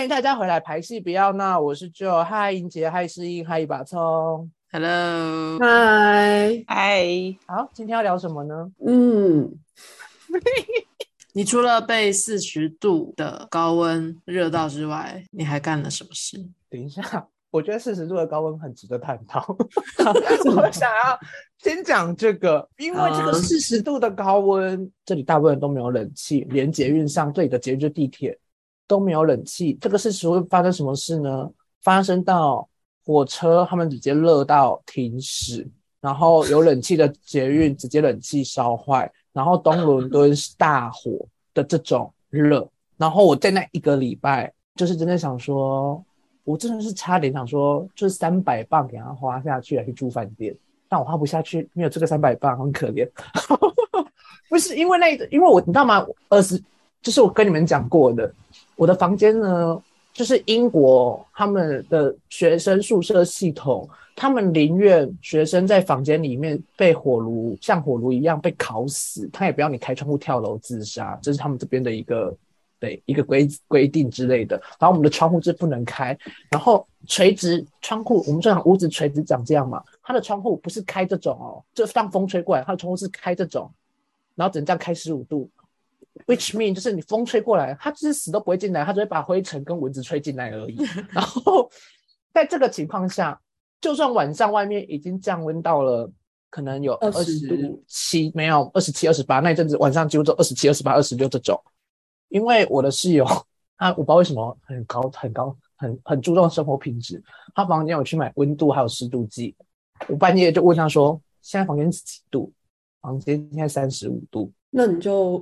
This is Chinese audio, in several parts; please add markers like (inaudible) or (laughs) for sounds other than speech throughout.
嗨，欢迎大家回来排戏，不要闹，我是 Joe，嗨，英杰，嗨，诗音，嗨，一把葱，Hello，嗨，嗨，好，今天要聊什么呢？嗯，(laughs) 你除了被四十度的高温热到之外，你还干了什么事？等一下，我觉得四十度的高温很值得探讨。(laughs) 我想要先讲这个，因为这个嗯四十度的高温，这里大部分人都没有冷气，连捷运上这里的捷运就地铁都没有冷气。这个事情会发生什么事呢？发生到火车他们直接热到停驶，然后有冷气的捷运直接冷气烧坏，然后东伦敦是大火的这种热。然后我在那一个礼拜，就是真的想说，我真的是差点想说，就是三百磅给他花下去来去住饭店，但我花不下去，没有这个三百磅，很可怜。(laughs) 不是因为那个，因为我你知道吗？二十就是我跟你们讲过的，我的房间呢，就是英国他们的学生宿舍系统，他们宁愿学生在房间里面被火炉像火炉一样被烤死，他也不要你开窗户跳楼自杀，这是他们这边的一个对一个规规定之类的。然后我们的窗户是不能开，然后垂直窗户，我们正常屋子垂直长这样嘛，它的窗户不是开这种哦，就让风吹过来，它的窗户是开这种，然后只能这样开十五度。Which mean 就是你风吹过来，它就是死都不会进来，它只会把灰尘跟蚊子吹进来而已。(laughs) 然后在这个情况下，就算晚上外面已经降温到了可能有二十度七，没有二十七、二十八，那一阵子晚上几乎都二十七、二十八、二十六这种。因为我的室友他我不知道为什么很高、很高、很很注重生活品质，他房间有去买温度还有湿度计。我半夜就问他说：“现在房间是几度？”房间现在三十五度。那你就，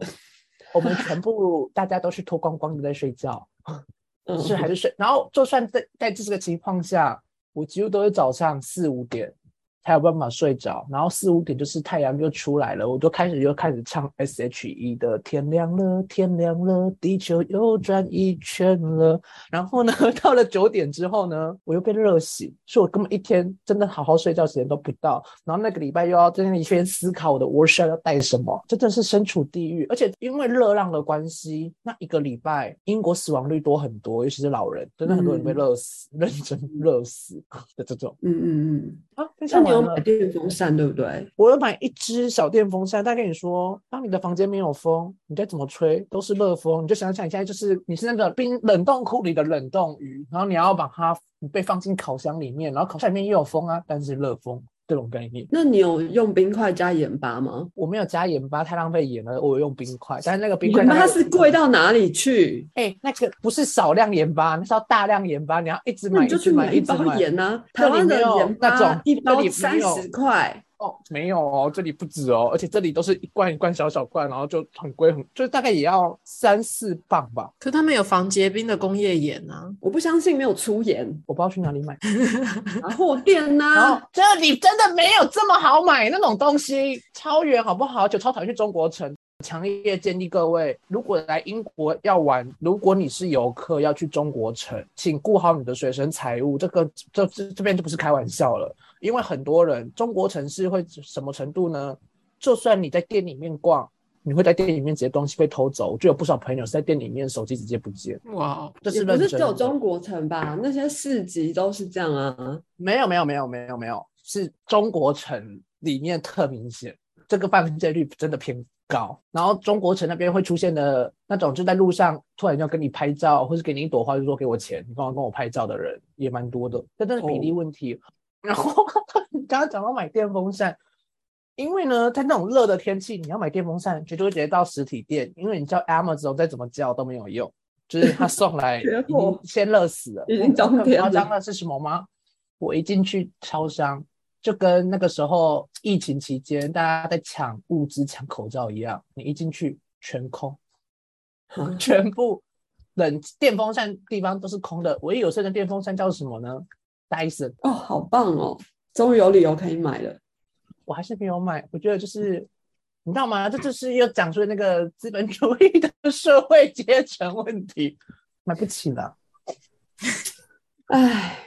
我们全部大家都是脱光光的在睡觉，(laughs) 嗯，是还是睡？然后就算在在这个情况下，我几乎都是早上四五点才有办法睡着，然后四五点就是太阳就出来了，我就开始又开始唱 S.H.E 的《天亮了，天亮了，地球又转一圈了》。然后呢，(laughs) 到了九点之后呢，我又被热醒，所以我根本一天真的好好睡觉时间都不到。然后那个礼拜又要在那里边思考我的 workshop 要带什么，真的是身处地狱。而且因为热浪的关系，那一个礼拜英国死亡率多很多，尤其是老人，真的很多人被嗯热死，认真热死的这种。嗯嗯嗯，啊，分那你有享完了买电风扇对不对？我有买一只小电风扇，但跟你说，当你的房间没有风，你再怎么吹都是热风。你就想想，你现在就是你是那个冰冷冻库里的冷冻鱼，然后你要把它被放进烤箱里面，然后烤箱里面也有风啊，但是热风这种概念。那你有用冰块加盐巴吗？我没有加盐巴，太浪费盐了。我有用冰块，但是那个冰块盐巴是贵到哪里去？哎、那个不是少量盐巴，那是要大量盐巴，你要一直买，你就去买，一包。盐啊！这台湾的里没有盐那种巴一包三十块，哦，没有哦，这里不止哦，而且这里都是一罐一罐小小罐，然后就很贵，很就是大概也要三四磅吧。可他们有防结冰的工业盐啊，我不相信没有粗盐，我不知道去哪里买，(laughs) 然后店呐、然后这里真的没有这么好买那种东西，超远好不好？就超讨厌去中国城。强烈建议各位，如果来英国要玩，如果你是游客要去中国城，请顾好你的随身财物。这个这这这边就不是开玩笑了，因为很多人中国城市会什么程度呢？就算你在店里面逛，你会在店里面直接东西被偷走。就有不少朋友是在店里面手机直接不见，哇，这是不是只有。中国城吧？那些市集都是这样啊。没有没有没有没有没有，是中国城里面特明显，这个犯罪率真的偏高。然后中国城那边会出现的那种，就在路上突然要跟你拍照，或是给你一朵花，就说给我钱，你干嘛跟我拍照的人也蛮多的，这真的是比例问题。然后你刚刚讲到买电风扇，因为呢，在那种热的天气，你要买电风扇，绝对会直接到实体店，因为你叫 Amazon 再怎么叫都没有用，就是他送来缺 (laughs) 已货经先热死了。已经冬更天了夸张的是什么吗？我一进去超商，就跟那个时候疫情期间大家在抢物资、抢口罩一样，你一进去全空，(laughs) 全部冷电风扇地方都是空的，唯一有剩的电风扇叫什么呢？Dyson。哦，好棒哦！终于有理由可以买了。我还是没有买。我觉得就是你知道吗？这就是又讲出那个资本主义的社会阶层问题，买不起了。唉，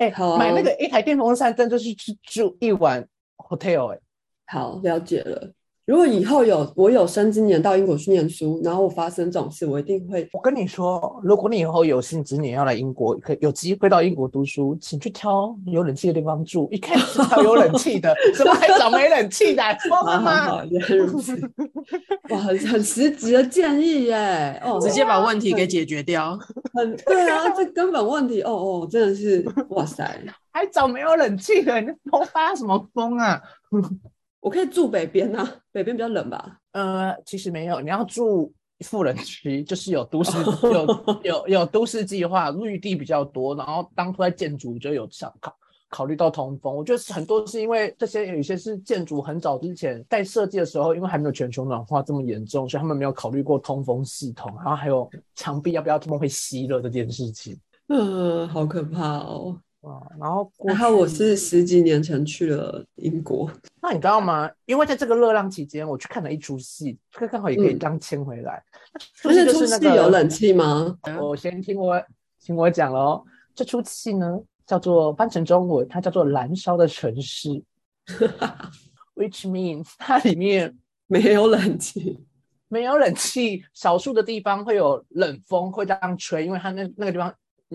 哎、好啊买那个一台电风扇，真就是去住一晚 hotel 哎、好了解了。如果以后有我有生之年到英国去念书，然后我发生这种事，我一定会。我跟你说，如果你以后有幸之年要来英国，可以有机会到英国读书，请去挑有冷气的地方住。一看就知道有冷气的，(laughs) 怎么还找没冷气的？(laughs) 疯了好好吗好，？原来如此。(laughs) 哇，很很实质的建议耶！哦，直接把问题给解决掉。很对啊，这根本问题哦哦，真的是哇塞！还找没有冷气的？你头发什么风啊？我可以住北边啊，北边比较冷吧？呃，其实没有，你要住富人区，就是有都市有有有都市计划，绿地比较多，然后当初在建筑就有想考考虑到通风。我觉得是很多是因为这些有一些是建筑很早之前在设计的时候，因为还没有全球暖化这么严重，所以他们没有考虑过通风系统，然后还有墙壁要不要这么会吸热这件事情。嗯，好可怕哦。啊，然后过然后我是十几年前去了英国，(laughs) 那你知道吗？因为在这个热浪期间，我去看了一出戏，这个刚好也可以嗯当牵回来。而且出戏有冷气吗？我先听我听我讲了哦，这出戏呢叫做翻成中文，它叫做《燃烧的城市 (laughs)》，which means 它里面 (laughs) 没有冷气，没有冷气，少数的地方会有冷风会这样吹，因为它那那个地方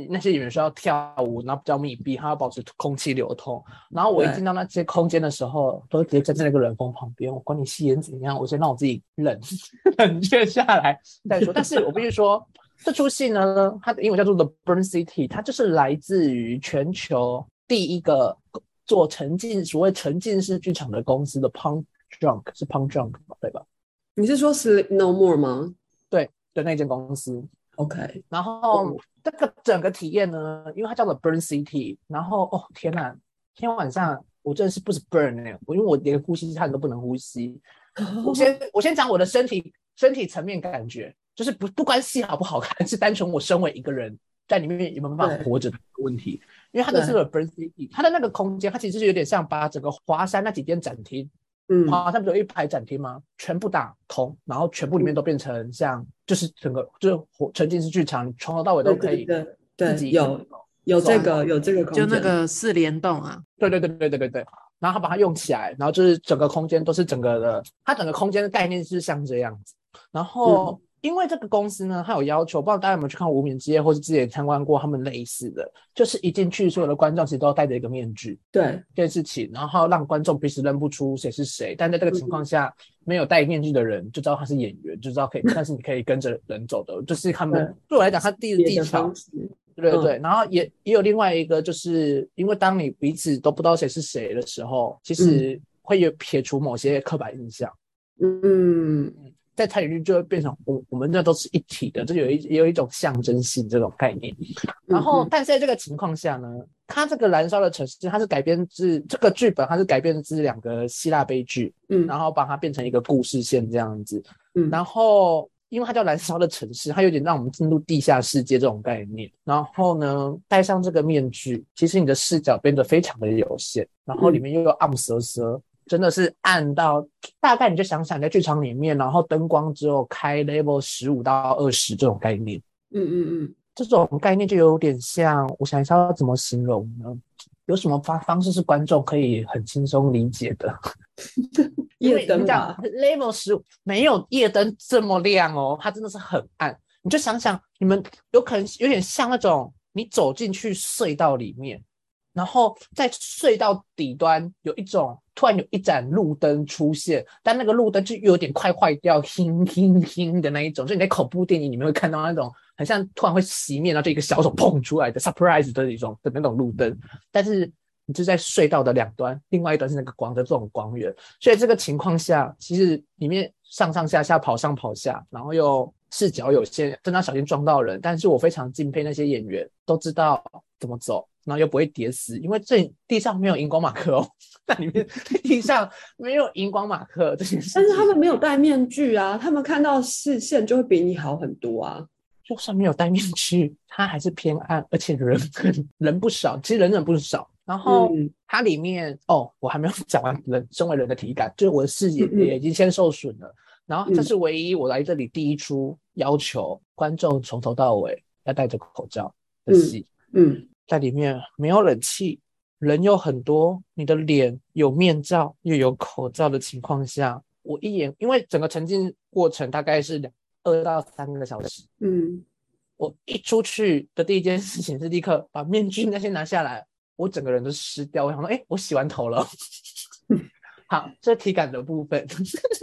那些演员需要跳舞，然后比较密闭，它要保持空气流通。然后我一进到那些空间的时候，都直接站在那个冷风旁边，我管你戏演怎样，我先让我自己冷 (laughs) 冷却下来再说。但是我必须说，这出戏呢，它的英文叫做《The Burn City》，它就是来自于全球第一个做沉浸所谓沉浸式剧场的公司的 Punk Drunk 是 Punk Drunk 吧对吧？你是说 Sleep No More 吗对的那间公司。？OK，然后这个整个体验呢，因为它叫做 Burn City，然后哦天呐，今天晚上我真的是不是 burn 呢、我因为我连呼吸汗都不能呼吸。我先 (laughs) 我先讲我的身体身体层面感觉，就是不不关戏好不好看，是单纯我身为一个人在里面有没有办法活着的问题。因为它的这个 Burn City，它的那个空间，它其实是有点像把整个华山那几间展厅嗯，好像不是有一排展厅吗？全部打通，然后全部里面都变成像，就是整个就是活沉浸式剧场，从头到尾都可以对对对自己有有这个有这个空就，那个四联动啊，对对对对对对对，然后他把它用起来，然后就是整个空间都是整个的，它整个空间的概念是像这样子。然后、因为这个公司呢，它有要求，不知道大家有没有去看《无名之夜》，或是之前参观过他们类似的，就是一进去所有的观众其实都要戴着一个面具，对。这件事情，然后让观众彼此认不出谁是谁。但在这个情况下，没有戴面具的人就知道他是演员，就知道可以，(laughs) 但是你可以跟着人走的，就是他们对。我来讲，他第一个技巧。对对对，然后也也有另外一个，就是因为当你彼此都不知道谁是谁的时候，其实会有撇除某些刻板印象，嗯，在台语就会变成我我们这都是一体的，这有一也有一种象征性这种概念。然后嗯，但是在这个情况下呢，它这个燃烧的城市，它是改编自这个剧本，它是改编自两个希腊悲剧，嗯然后把它变成一个故事线这样子。嗯然后因为它叫燃烧的城市，它有点让我们进入地下世界这种概念。然后呢，戴上这个面具，其实你的视角变得非常的有限，然后里面又有暗瑟瑟。真的是暗到大概你就想想，在剧场里面，然后灯光只有开 level 十五到二十这种概念，嗯嗯嗯这种概念就有点像，我想一下要怎么形容呢？有什么方方式是观众可以很轻松理解的？嗯，(laughs) 夜灯因为你讲吧，level 十五没有夜灯这么亮哦，它真的是很暗。你就想想，你们有可能有点像那种你走进去隧道里面，然后在隧道底端有一种突然有一盏路灯出现，但那个路灯就有点快坏掉，(laughs) hinhin hin 的那一种，就你在恐怖电影里面会看到那种很像突然会熄灭，然后就一个小手碰出来的 surprise 的一种的那种路灯，但是你就在隧道的两端，另外一端是那个光的这种光源，所以这个情况下，其实里面上上下下跑上跑下，然后又视角有限，真的要小心撞到人。但是我非常敬佩那些演员，都知道怎么走，然后又不会跌死，因为这地上没有荧光马克哦，(laughs) 在里面地上没有荧光马克这件事。但是他们没有戴面具啊，他们看到视线就会比你好很多啊。就算没有戴面具，它还是偏暗，而且人很人不少，其实人人不少。然后嗯它里面哦，我还没有 (laughs) 讲完人身为人的体感，就是我的视野也已经先受损了。然后这嗯是唯一我来这里第一出要求观众从头到尾要戴着口罩的嗯戏，嗯在里面没有冷气，人又很多，你的脸有面罩又有口罩的情况下，我一眼，因为整个沉浸过程大概是两二到三个小时，嗯，我一出去的第一件事情是立刻把面具那些拿下来，我整个人都湿掉。我想说，哎，我洗完头了。(laughs) 好，这体感的部分。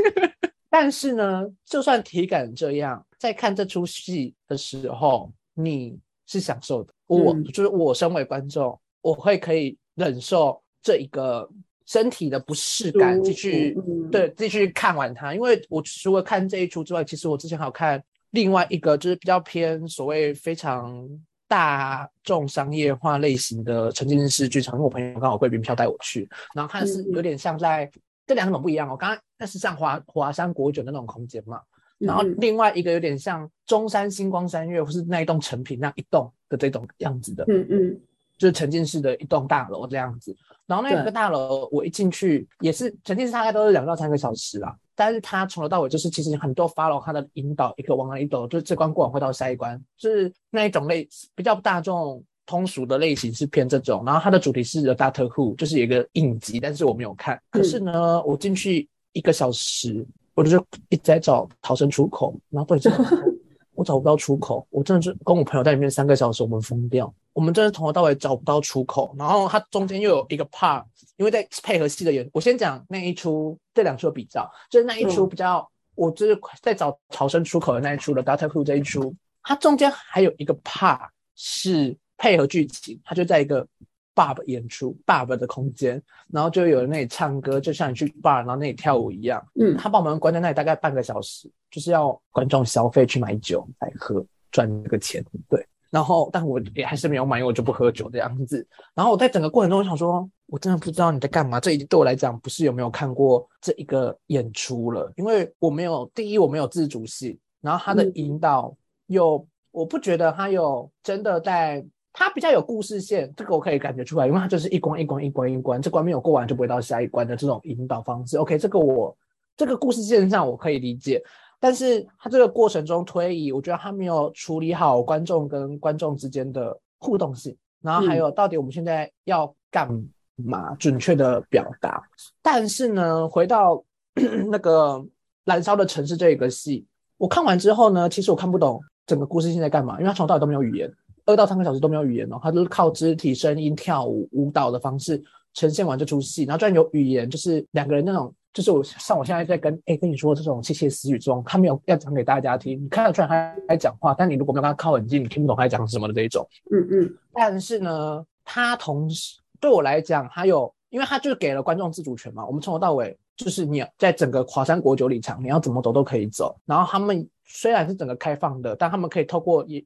(laughs) 但是呢，就算体感这样，在看这出戏的时候，你是享受的。我、嗯就是我身为观众，我会可以忍受这一个身体的不适感，继续嗯对继续看完它。因为我除了看这一出之外，其实我之前还有看另外一个，就是比较偏所谓非常大众商业化类型的沉浸式剧场，因为我朋友刚好贵宾票带我去，然后看是有点像在。这两种不一样哦，刚刚那是像华华山国酒那种空间嘛，然后嗯另外一个有点像中山星光三月或是那一栋成品那一栋的这种样子的，嗯嗯就是沉浸式的一栋大楼这样子。然后那个大楼我一进去也是沉浸式，大概都是两到三个小时啦。但是它从头到尾就是其实很多 follow 它的引导，一个往哪里走，就是这关过完会到下一关，就是那一种类比较大众通俗的类型是偏这种。然后它的主题是 The Doctor Who，就是有一个影集，但是我没有看。可是呢，我进去一个小时，我就是一直在找逃生出口，然后到底是哪 (laughs) 我找不到出口，我真的是跟我朋友在里面三个小时，我们疯掉。我们真的从头到尾找不到出口，然后它中间又有一个 part，因为在配合戏的演，我先讲那一出这两出的比较，就是那一出嗯比较，我就是在找逃生出口的那一出的 Doctor Who 这一出，它中间还有一个 part 是配合剧情，它就在一个 bar 演出 bar 的空间，然后就有人那里唱歌，就像你去 bar 然后那里跳舞一样。嗯他把我们关在那里大概半个小时，就是要观众消费去买酒来喝，赚这个钱。对，然后但我也还是没有买，因为我就不喝酒这样子。然后我在整个过程中，我想说，我真的不知道你在干嘛。这已经对我来讲不是有没有看过这一个演出了，因为我没有第一我没有自主性，然后他的嗯引导又我不觉得他有真的在。他比较有故事线，这个我可以感觉出来，因为它就是一关一关一关一关，这关没有过完就不会到下一关的这种引导方式。OK，这个我这个故事线上我可以理解，但是它这个过程中推移，我觉得它没有处理好观众跟观众之间的互动性，然后还有到底我们现在要干嘛，准确的表达。但是呢，回到 (clears throat) 那个燃烧的城市这一个戏，我看完之后呢，其实我看不懂整个故事线在干嘛，因为它从头到尾都没有语言。二到三个小时都没有语言哦，他都是靠肢体、声音、跳舞、舞蹈的方式呈现完这出戏。然后居然有语言，就是两个人那种，就是我像我现在在跟哎跟你说这种窃窃私语中，他没有要讲给大家听，你看得出来他在讲话，但你如果没有跟他靠很近，你听不懂他在讲什么的这一种。嗯嗯但是呢，他同时对我来讲，还有，因为他就是给了观众自主权嘛，我们从头到尾就是你在整个华山国酒里场，你要怎么走都可以走。然后他们虽然是整个开放的，但他们可以透过一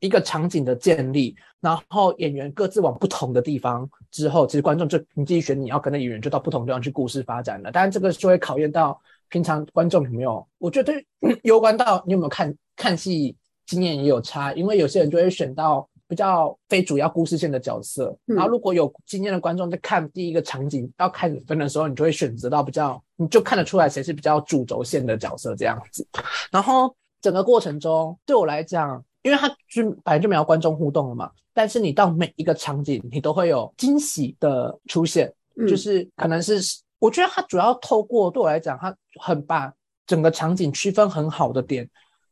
一个场景的建立，然后演员各自往不同的地方之后，其实观众就你自己选你要跟的演员就到不同地方去故事发展了。当然这个就会考验到平常观众有没有，我觉得嗯攸关到你有没有看看戏经验也有差，因为有些人就会选到比较非主要故事线的角色，嗯然后如果有经验的观众在看第一个场景要开始分的时候，你就会选择到比较，你就看得出来谁是比较主轴线的角色这样子。然后整个过程中对我来讲，因为它就本来就没有观众互动了嘛，但是你到每一个场景，你都会有惊喜的出现，嗯，就是可能是我觉得它主要透过对我来讲，它很把整个场景区分很好的点，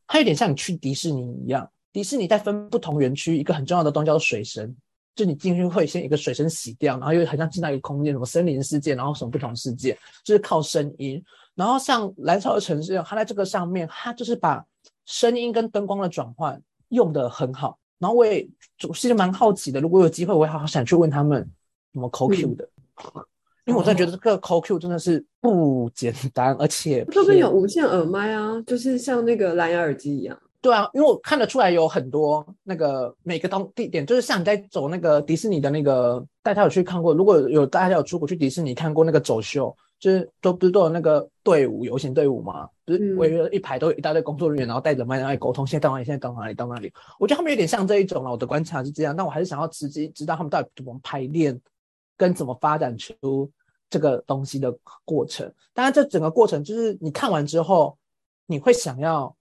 它有点像你去迪士尼一样，迪士尼在分不同园区，一个很重要的东西叫做水神，就你进去会先一个水声洗掉，然后又很像进到一个空间，什么森林世界，然后什么不同世界，就是靠声音。然后像燃烧的城市，它在这个上面，它就是把声音跟灯光的转换用的很好。然后我也我其实蛮好奇的，如果有机会，我也好想去问他们怎么抠 Q 的，因为我真的觉得这个抠 Q 真的是不简单，而且这边有偏无线耳麦啊，就是像那个蓝牙耳机一样。对啊，因为我看得出来有很多那个每个当地点，就是像你在走那个迪士尼的那个，大家有去看过？如果有大家有出国去迪士尼看过那个走秀，就是都不是都有那个队伍游行队伍嘛，不是嗯围了一排都有一大堆工作人员，然后带着麦在那里沟通，现在到哪里，现在到哪里，到哪里。我觉得他们有点像这一种了，我的观察是这样，但我还是想要直接知道他们到底怎么排练，跟怎么发展出这个东西的过程。当然，这整个过程就是你看完之后，你会想要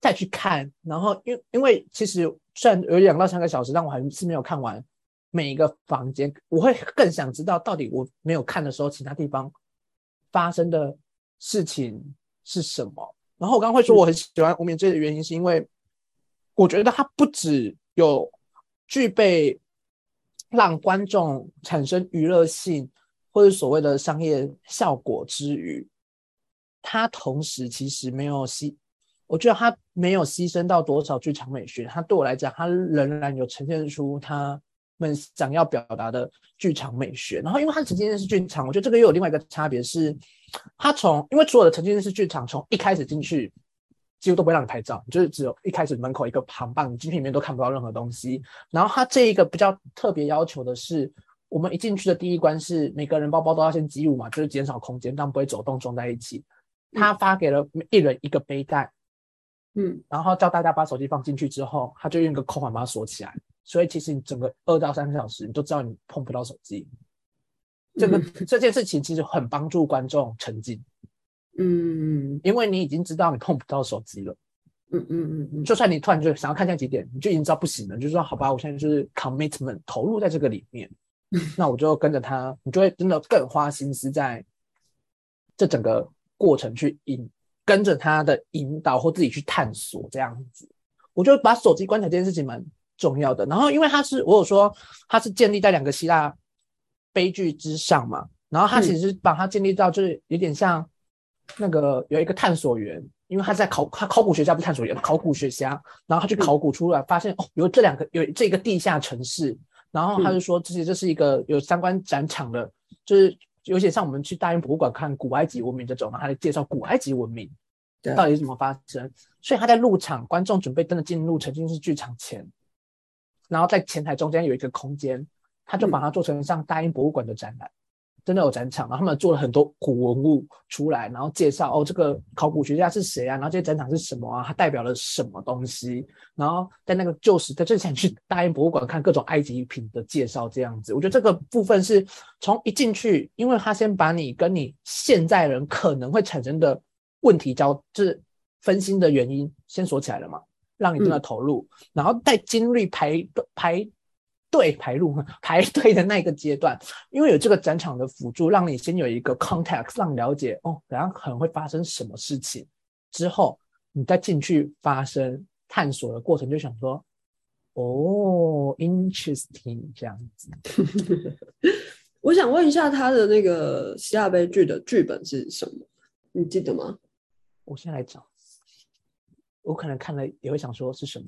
再去看，然后因因为其实虽然有两到三个小时，但我还是没有看完每一个房间，我会更想知道到底我没有看的时候，其他地方发生的事情是什么。然后我刚刚会说我很喜欢无眠之夜的原因，是因为我觉得它不只有具备让观众产生娱乐性或者所谓的商业效果之余，它同时其实没有牺，我觉得它没有牺牲到多少剧场美学。它对我来讲，它仍然有呈现出它们想要表达的剧场美学。然后，因为它沉浸式剧场，我觉得这个又有另外一个差别是，它从因为所有的沉浸式剧场从一开始进去。几乎都不会让你拍照，就是只有一开始门口一个旁棒，进去里面都看不到任何东西。然后它这一个比较特别要求的是，我们一进去的第一关是每个人包包都要先挤入嘛，就是减少空间，但不会走动撞在一起。他发给了一人一个背带，嗯，然后叫大家把手机放进去之后，他就用一个扣环把它锁起来。所以其实你整个二到三个小时，你都知道你碰不到手机。这个这件事情其实很帮助观众沉浸。嗯，因为你已经知道你碰不到手机了，嗯嗯嗯嗯，就算你突然就想要看下几点，你就已经知道不行了，就说好吧，我现在就是 commitment 投入在这个里面，(laughs) 那我就跟着他，你就会真的更花心思在这整个过程去引，跟着他的引导或自己去探索这样子。我觉得把手机关起来这件事情蛮重要的。然后因为他是我有说他是建立在两个希腊悲剧之上嘛，然后他其实把它建立到就是有点像。那个有一个探索员，因为他在考他考古学家不是探索员，考古学家，然后他去考古出来，发现哦有这两个有这个地下城市，然后他就说这些这是一个有相关展场的，就是有点像我们去大英博物馆看古埃及文明这种，然后他来介绍古埃及文明到底是怎么发生，所以他在入场，观众准备真的进入沉浸式剧场前，然后在前台中间有一个空间，他就把它做成像大英博物馆的展览。真的有展场，然后他们做了很多古文物出来，然后介绍哦，这个考古学家是谁啊？然后这些展场是什么啊？它代表了什么东西？然后在那个旧时，在之前去大英博物馆看各种埃及品的介绍，这样子，我觉得这个部分是从一进去，因为他先把你跟你现在人可能会产生的问题交，就是分心的原因先锁起来了嘛，让你真的投入，然后在精力排排。队排路 (laughs) 排队的那个阶段，因为有这个展场的辅助，让你先有一个 context，让了解哦，等下可能会发生什么事情。之后你再进去发生探索的过程，就想说哦，interesting 这样子。(laughs) 我想问一下，他的那个希腊悲剧的剧本是什么？你记得吗？我先来找，我可能看了也会想说是什么。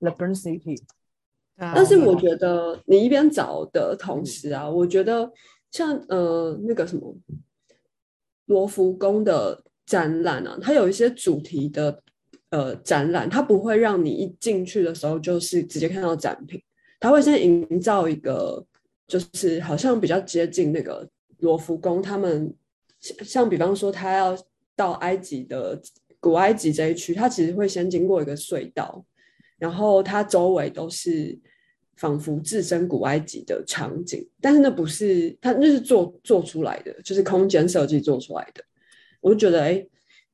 The (laughs) Burn City。但是我觉得你一边找的同时啊，我觉得像呃那个什么罗浮宫的展览啊，它有一些主题的呃展览，它不会让你一进去的时候就是直接看到展品，它会先营造一个就是好像比较接近那个罗浮宫，他们像比方说他要到埃及的古埃及这一区，它其实会先经过一个隧道。然后它周围都是仿佛置身古埃及的场景，但是那不是它，那是做做出来的，就是空间设计做出来的。我就觉得，哎，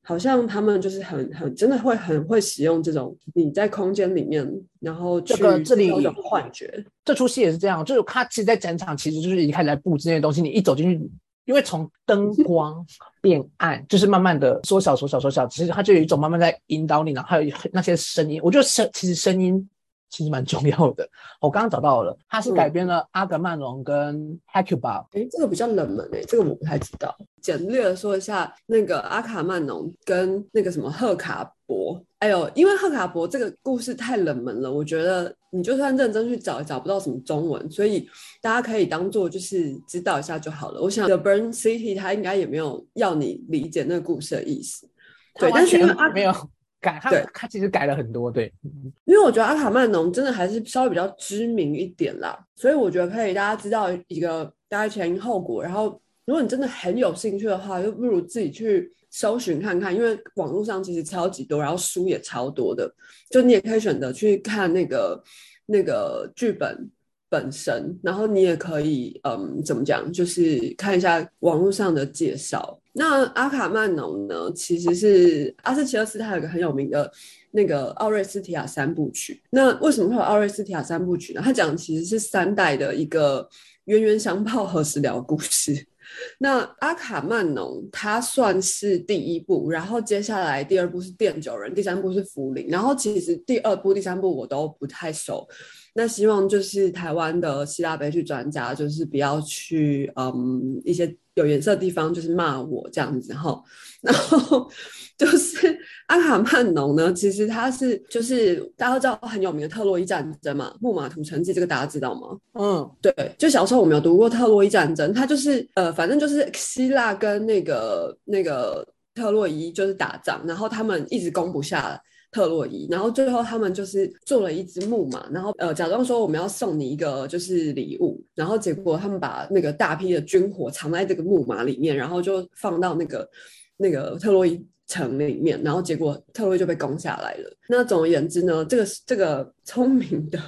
好像他们就是很很真的会很会使用这种你在空间里面，然后这个这里有幻觉。这出戏也是这样，就是他其实，在展场其实就是已经开始在布置那些东西，你一走进去。因为从灯光变暗，就是慢慢的缩小、缩小、缩小，其实它就有一种慢慢在引导你，然后还有那些声音，我觉得声其实声音。其实蛮重要的，(laughs) 我刚刚找到了，它是改编了阿格曼农跟 Hecuba。哎，这个比较冷门哎，这个我不太知道。简略的说一下，那个阿卡曼农跟那个什么赫卡伯，哎呦，因为赫卡伯这个故事太冷门了，我觉得你就算认真去找，找不到什么中文，所以大家可以当做就是知道一下就好了。我想 The Burn City 它应该也没有要你理解那个故事的意思，对，但是因为没有。改他，他其实改了很多，对，因为我觉得阿卡曼农真的还是稍微比较知名一点啦，所以我觉得可以大家知道一个大概前因后果，然后如果你真的很有兴趣的话，就不如自己去搜寻看看，因为网络上其实超级多，然后书也超多的，就你也可以选择去看那个那个剧本。本身，然后你也可以，嗯，怎么讲，就是看一下网络上的介绍。那阿卡曼农呢，其实是阿斯奇勒斯，他有个很有名的那个奥瑞斯提亚三部曲。那为什么会有奥瑞斯提亚三部曲呢？他讲其实是三代的一个冤冤相报何时了故事。那阿卡曼农它算是第一部，然后接下来第二部是奠酒人，第三部是福林，然后其实第二部、第三部我都不太熟。那希望就是台湾的希腊悲剧专家，就是不要去嗯一些有颜色的地方，就是骂我这样子哈。然后 (laughs) 就是阿卡曼农呢，其实他是就是大家都知道很有名的特洛伊战争嘛，《木马屠城记》这个大家知道吗？嗯，对，就小时候我们有读过特洛伊战争，他就是呃，反正就是希腊跟那个那个特洛伊就是打仗，然后他们一直攻不下。特洛伊，然后最后他们就是做了一只木马，然后呃假装说我们要送你一个就是礼物，然后结果他们把那个大批的军火藏在这个木马里面，然后就放到那个那个特洛伊。城里面，然后结果特洛伊就被攻下来了。那总而言之呢，这个这个聪明的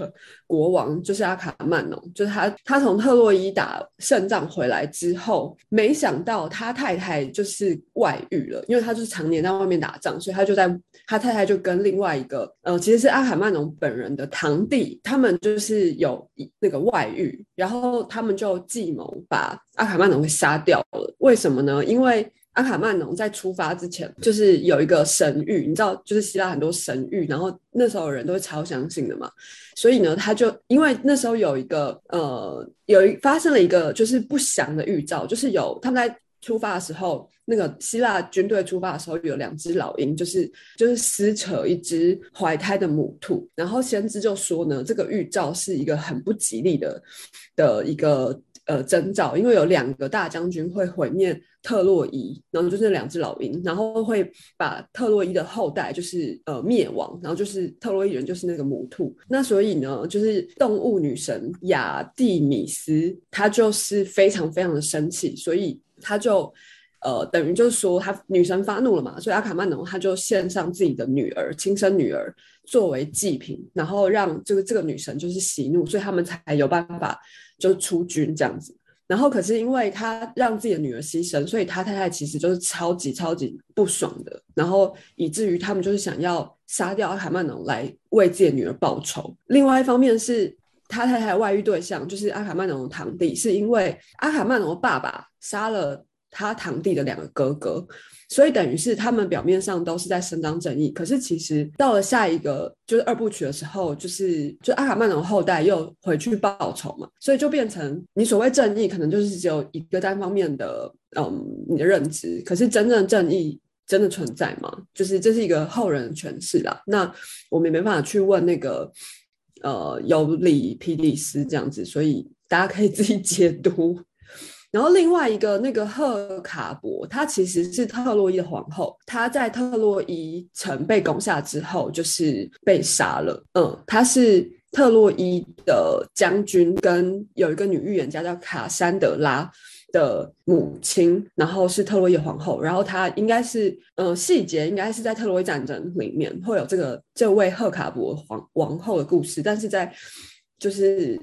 国王就是阿卡曼农，就是他，他从特洛伊打胜仗回来之后，没想到他太太就是外遇了，因为他就是常年在外面打仗，所以他就在他太太就跟另外一个呃，其实是阿卡曼农本人的堂弟，他们就是有那个外遇，然后他们就计谋把阿卡曼农给杀掉了。为什么呢？因为阿卡曼农在出发之前，就是有一个神谕，你知道，就是希腊很多神谕，然后那时候人都是超相信的嘛，所以呢，他就因为那时候有一个呃，有一发生了一个就是不祥的预兆，就是有他们在出发的时候，那个希腊军队出发的时候，有两只老鹰，就是就是撕扯一只怀胎的母兔，然后先知就说呢，这个预兆是一个很不吉利的的一个。呃，征兆，因为有两个大将军会毁灭特洛伊，然后就是两只老鹰，然后会把特洛伊的后代就是呃灭亡，然后就是特洛伊人就是那个母兔。那所以呢，就是动物女神雅蒂米斯，她就是非常非常的生气，所以她就呃等于就是说，她女神发怒了嘛，所以阿卡曼农他就献上自己的女儿，亲生女儿作为祭品，然后让这个这个女神就是息怒，所以他们才有办法。就出军这样子，然后可是因为他让自己的女儿牺牲，所以他太太其实就是超级超级不爽的，然后以至于他们就是想要杀掉阿卡曼农来为自己的女儿报仇。另外一方面是他太太外遇对象就是阿卡曼农的堂弟，是因为阿卡曼农的爸爸杀了他堂弟的两个哥哥。所以等于是他们表面上都是在伸张正义，可是其实到了下一个就是二部曲的时候，就是就阿卡曼农后代又回去报仇嘛，所以就变成你所谓正义可能就是只有一个单方面的，嗯，你的认知。可是真正正义真的存在吗？就是这是一个后人的诠释啦。那我们也没办法去问那个呃尤里皮利斯这样子，所以大家可以自己解读。然后另外一个那个赫卡伯，她其实是特洛伊的皇后。她在特洛伊城被攻下之后，就是被杀了。嗯，她是特洛伊的将军，跟有一个女预言家叫卡珊德拉的母亲，然后是特洛伊皇后。然后她应该是，嗯，细节应该是在特洛伊战争里面会有这个这位赫卡伯皇王后的故事，但是在就是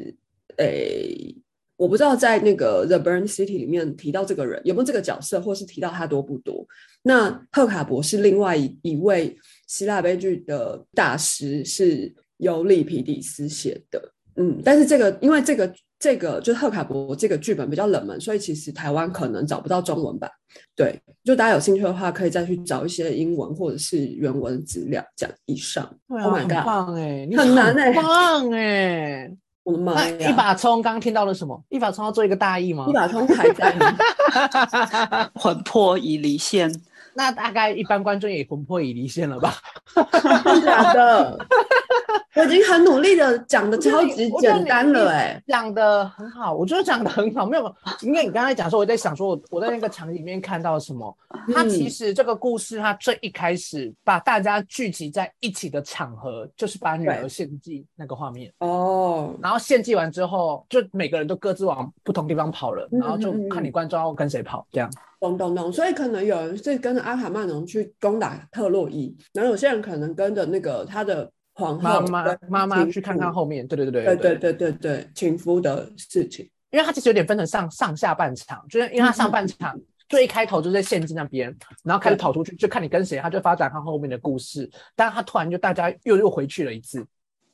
诶。我不知道在那个《The Burn City》里面提到这个人有没有这个角色，或是提到他多不多？那赫卡伯是另外一位希腊悲剧的大师，是由利皮底斯写的。嗯，但是这个因为这个这个就是赫卡伯这个剧本比较冷门，所以其实台湾可能找不到中文版。对，就大家有兴趣的话，可以再去找一些英文或者是原文资料讲以上。Oh my god！棒哎，很难哎，棒哎。我的妈呀！一把葱，刚刚听到了什么？一把葱要做一个大意吗？一把葱还在吗 (laughs) 魂魄已离线。那大概一般观众也魂魄已离线了吧？真的。我已经很努力的讲的超级简单了，哎，讲的很好，我觉得讲的很好，没有，因为你刚才讲说，我在想说，我我在那个场里面看到什么？他其实这个故事，他最一开始把大家聚集在一起的场合，就是把女儿献祭那个画面哦，然后献祭完之后，就每个人都各自往不同地方跑了，然后就看你观众要跟谁跑，这样，咚咚咚，所以可能有人是跟着阿卡曼农去攻打特洛伊，然后有些人可能跟着那个他的。皇后妈妈妈妈去看看后面，对对对对对对。对对情夫的事情，因为他其实有点分成上上下半场，就是因为他上半场最一开头就在献祭那边，然后开始跑出去，就看你跟谁，他就发展他后面的故事，但是他突然就大家又又回去了一次，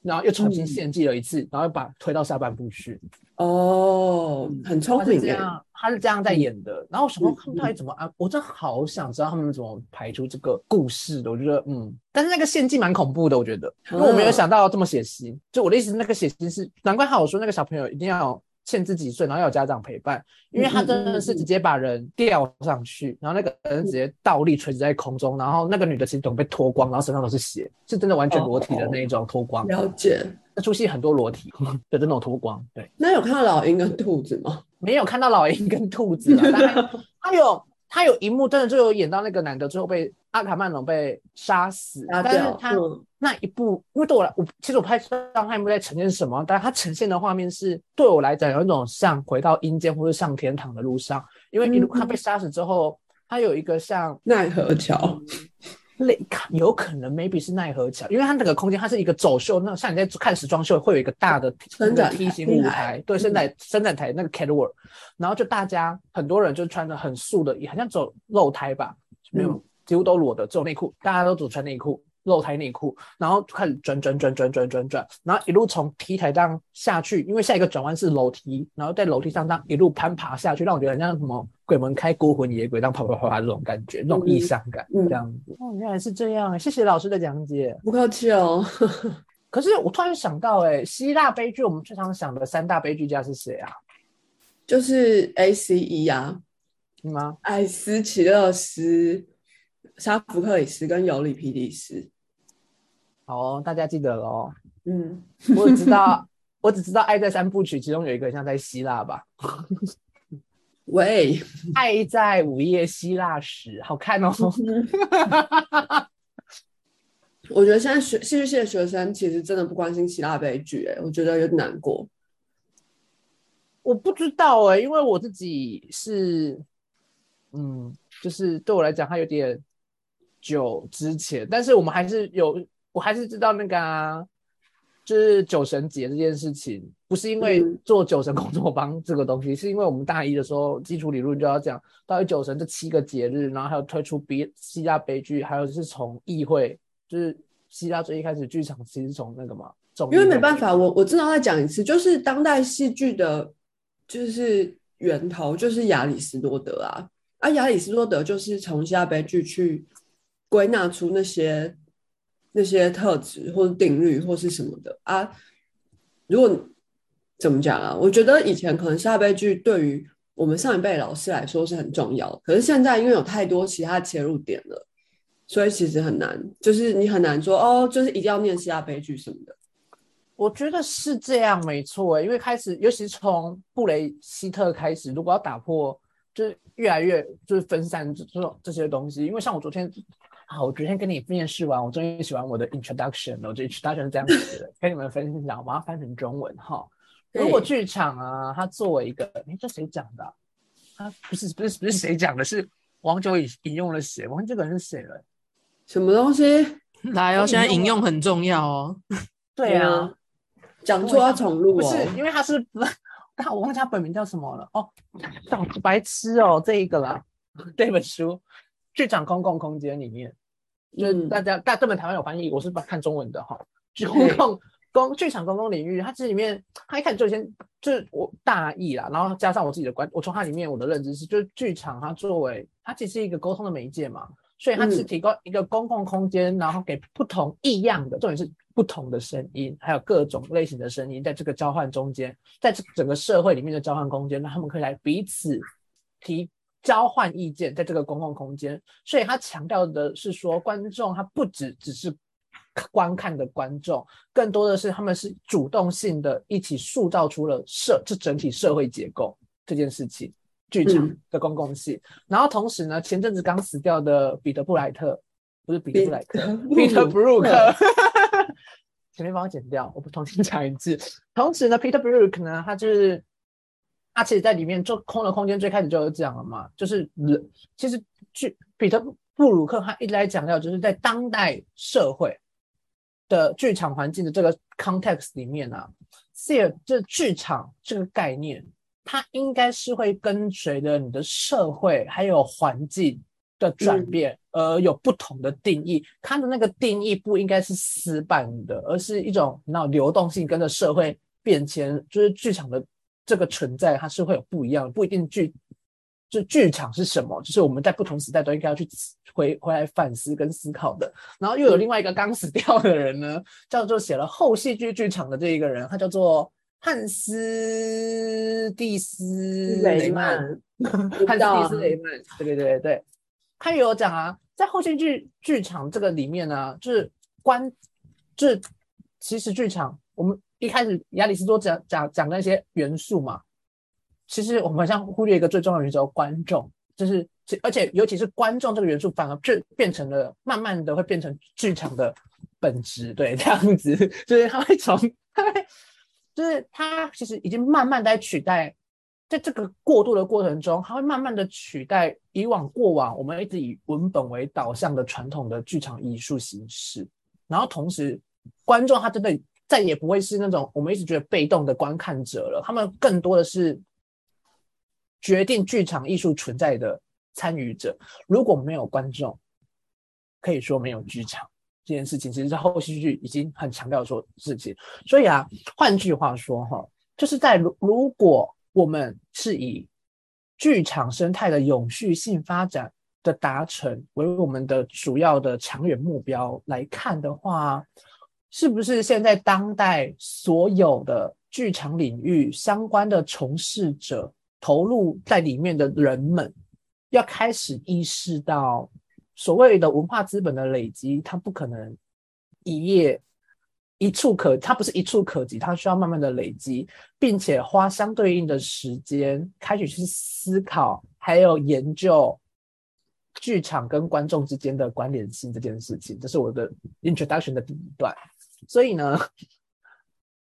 然后又重新嗯。献祭了一次，然后又把推到下半部去。哦，很聪明哎，这样，他是这样在演的。然后我想说嗯他们到底怎么安？我真的好想知道他们怎么排出这个故事的。我觉得，嗯，但是那个献祭蛮恐怖的，我觉得，因为我没有啊想到这么血腥。就我的意思，那个血腥是难怪他有说那个小朋友一定要限制几岁，然后要有家长陪伴，因为他真的是直接把人吊上去，然后那个人直接倒立垂直在空中，然后那个女的其实整个被脱光，然后身上都是血，是真的完全裸体的那一种脱光。了解。那出戏很多裸体的那种脱光，对。那有看到老鹰跟兔子吗？没有看到老鹰跟兔子他 (laughs) 有他有一幕真的就有演到那个男的最后被阿卡曼龙被杀死，啊但是他嗯那一部，因为对我来，我其实我不太知道他有没有在呈现什么，但他呈现的画面是对我来讲有一种像回到阴间或者上天堂的路上，因为一路嗯他被杀死之后，他有一个像奈何桥，类有可能 maybe 是奈何桥，因为它那个空间它是一个走秀，那像你在看时装秀会有一个大的伸展梯形舞台，对，伸展伸展台那个 catwalk，然后就大家很多人就穿着很素的，好像走露台吧，没有，嗯几乎都裸的，只有内裤，大家都只穿内裤。露台内裤，然后就开始转转转转转转转，然后一路从 T 台这样下去，因为下一个转弯是楼梯，然后在楼梯上这样一路攀爬下去，让我觉得很像什么鬼门开孤魂野鬼这样啪啪啪啪这种感觉，那种嗯异象感，嗯这样子。哦，原来是这样，谢谢老师的讲解。不客气哦。可是我突然想到、哎，希腊悲剧我们最常想的三大悲剧家是谁啊？就是 A C E 啊，是吗？艾斯奇勒斯、沙福克里斯跟尤里皮里斯。好哦，大家记得喽。嗯，我只知道，(laughs) 我只知道《爱在三部曲》其中有一个像在希腊吧，喂，《爱在午夜希腊时》好看哦。我觉得现在学戏剧系的学生其实真的不关心希腊悲剧，哎，我觉得有点难过。我不知道哎、因为我自己是，嗯，就是对我来讲，它有点久之前，但是我们还是有，我还是知道那个啊，就是酒神节这件事情，不是因为嗯做酒神工作坊 (laughs) 这个东西，是因为我们大一的时候基础理论就要讲到底酒神这七个节日，然后还有推出比希腊悲剧，还有就是从议会，就是希腊最一开始剧场其实是从那个嘛，因为没办法，我我知道要再讲一次，就是当代戏剧的，就是源头就是亚里士多德啊，啊，亚里士多德就是从希腊悲剧去归纳出那些那些特质或者定律或是什么的啊。如果怎么讲啊？我觉得以前可能希腊悲剧对于我们上一辈老师来说是很重要，可是现在因为有太多其他切入点了，所以其实很难，就是你很难说哦，就是一定要念希腊悲剧什么的。我觉得是这样，没错欸，因为开始，尤其是从布雷希特开始，如果要打破，就是越来越就是分散这这种这些东西。因为像我昨天，好，我昨天跟你面试完，我终于写完我的 introduction 了。我这 introduction 是这样写的，(laughs) 跟你们分享，我把它翻成中文哈。如果剧场啊，它作为一个，诶，这谁讲的啊？他不是不是不是谁讲的，是王九引引用了谁？忘记这个人是谁了。什么东西？来哦，现在引用很重要哦。(laughs) 对啊，讲错要重录哦。不是，因为他是，但我忘记他本名叫什么了。哦，小白痴哦，这一个啦，这本书《剧场公共空间》里面，就大家大这本台湾有翻译，我是把看中文的哈。剧公共公剧场公共领域，它其实里面，它一开始就先就是我大意啦，然后加上我自己的观，我从它里面我的认知是，就是剧场它作为它其实是一个沟通的媒介嘛，所以它是嗯提供一个公共空间，然后给不同异样的，重点是不同的声音，还有各种类型的声音，在这个交换中间，在这整个社会里面的交换空间，让他们可以来彼此提交换意见，在这个公共空间。所以他强调的是说，观众他不只只是观看的观众，更多的是他们是主动性的一起塑造出了社这整体社会结构这件事情。剧场嗯的公共性，然后同时呢，前阵子刚死掉的彼得布莱特，不是彼得布莱特，彼得布鲁克，(laughs) 前面帮我剪掉，我不重新讲一次。同时呢，Peter Brook 呢，他就是他其实在里面做空的空间最开始就有讲了嘛，就是人其实剧彼得布鲁克他一直在强调，就是在当代社会的剧场环境的这个 context 里面啊，theater 这剧场这个概念，它应该是会跟随着你的社会还有环境的转变而有不同的定义。它的那个定义不应该是死板的，而是一种那流动性跟着社会变迁，就是剧场的这个存在，它是会有不一样的，不一定剧就剧场是什么，就是我们在不同时代都应该要去回回来反思跟思考的。然后又有另外一个刚死掉的人呢，叫做写了后戏剧剧场的这一个人，他叫做汉斯蒂斯雷曼。汉斯蒂斯雷曼，对对对对，他也有讲啊，在后戏剧剧场这个里面呢，就是观，就是其实剧场，我们一开始亚里士多讲讲讲那些元素嘛，其实我们像忽略一个最重要的元素，观众，就是而且尤其是观众这个元素，反而就变成了慢慢的会变成剧场的本质，对，这样子，就是他会从，就是他其实已经慢慢在取代。在这个过渡的过程中，他会慢慢的取代以往过往我们一直以文本为导向的传统的剧场艺术形式，然后同时观众他真的再也不会是那种我们一直觉得被动的观看者了，他们更多的是决定剧场艺术存在的参与者。如果没有观众，可以说没有剧场这件事情，其实在后续剧已经很强调说事情。所以啊，换句话说哈，就是在如如果。我们是以剧场生态的永续性发展的达成为我们的主要的长远目标来看的话，是不是现在当代所有的剧场领域相关的从事者投入在里面的人们，要开始意识到所谓的文化资本的累积，它不可能一夜。一触可，它不是一触可及，它需要慢慢的累积，并且花相对应的时间开始去思考，还有研究剧场跟观众之间的关联性这件事情。这是我的 introduction 的第一段。所以呢，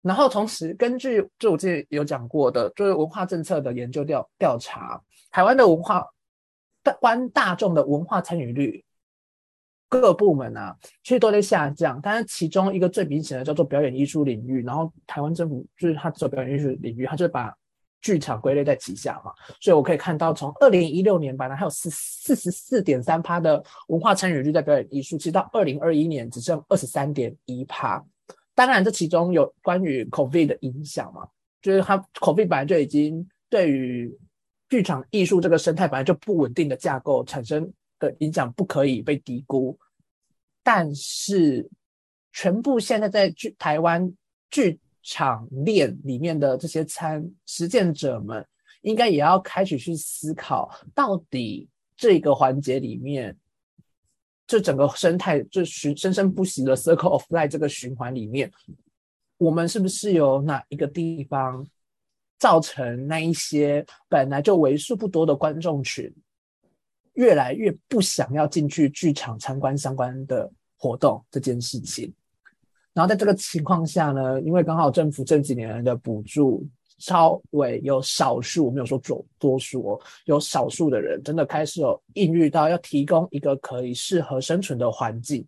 然后同时根据就我之前有讲过的，就是文化政策的研究调调查，台湾的文化大观大众的文化参与率。各部门啊，其实都在下降，但是其中一个最明显的叫做表演艺术领域，然后台湾政府就是它做表演艺术领域，它就把剧场归类在旗下嘛，所以我可以看到，从二零一六年本来还有四四十四点三趴的文化参与率在表演艺术，其实到二零二一年只剩二十三点一趴。当然，这其中有关于 COVID 的影响嘛，就是它 COVID 本来就已经对于剧场艺术这个生态本来就不稳定的架构产生。的影响不可以被低估，但是全部现在在剧台湾剧场链里面的这些参实践者们，应该也要开始去思考，到底这个环节里面，这整个生态就循生生不息的 circle of life 这个循环里面，我们是不是有哪一个地方造成那一些本来就为数不多的观众群？越来越不想要进去剧场参观相关的活动这件事情，然后在这个情况下呢，因为刚好政府这几年的补助稍微有少数，我没有说多多数，有少数的人真的开始有孕育到要提供一个可以适合生存的环境。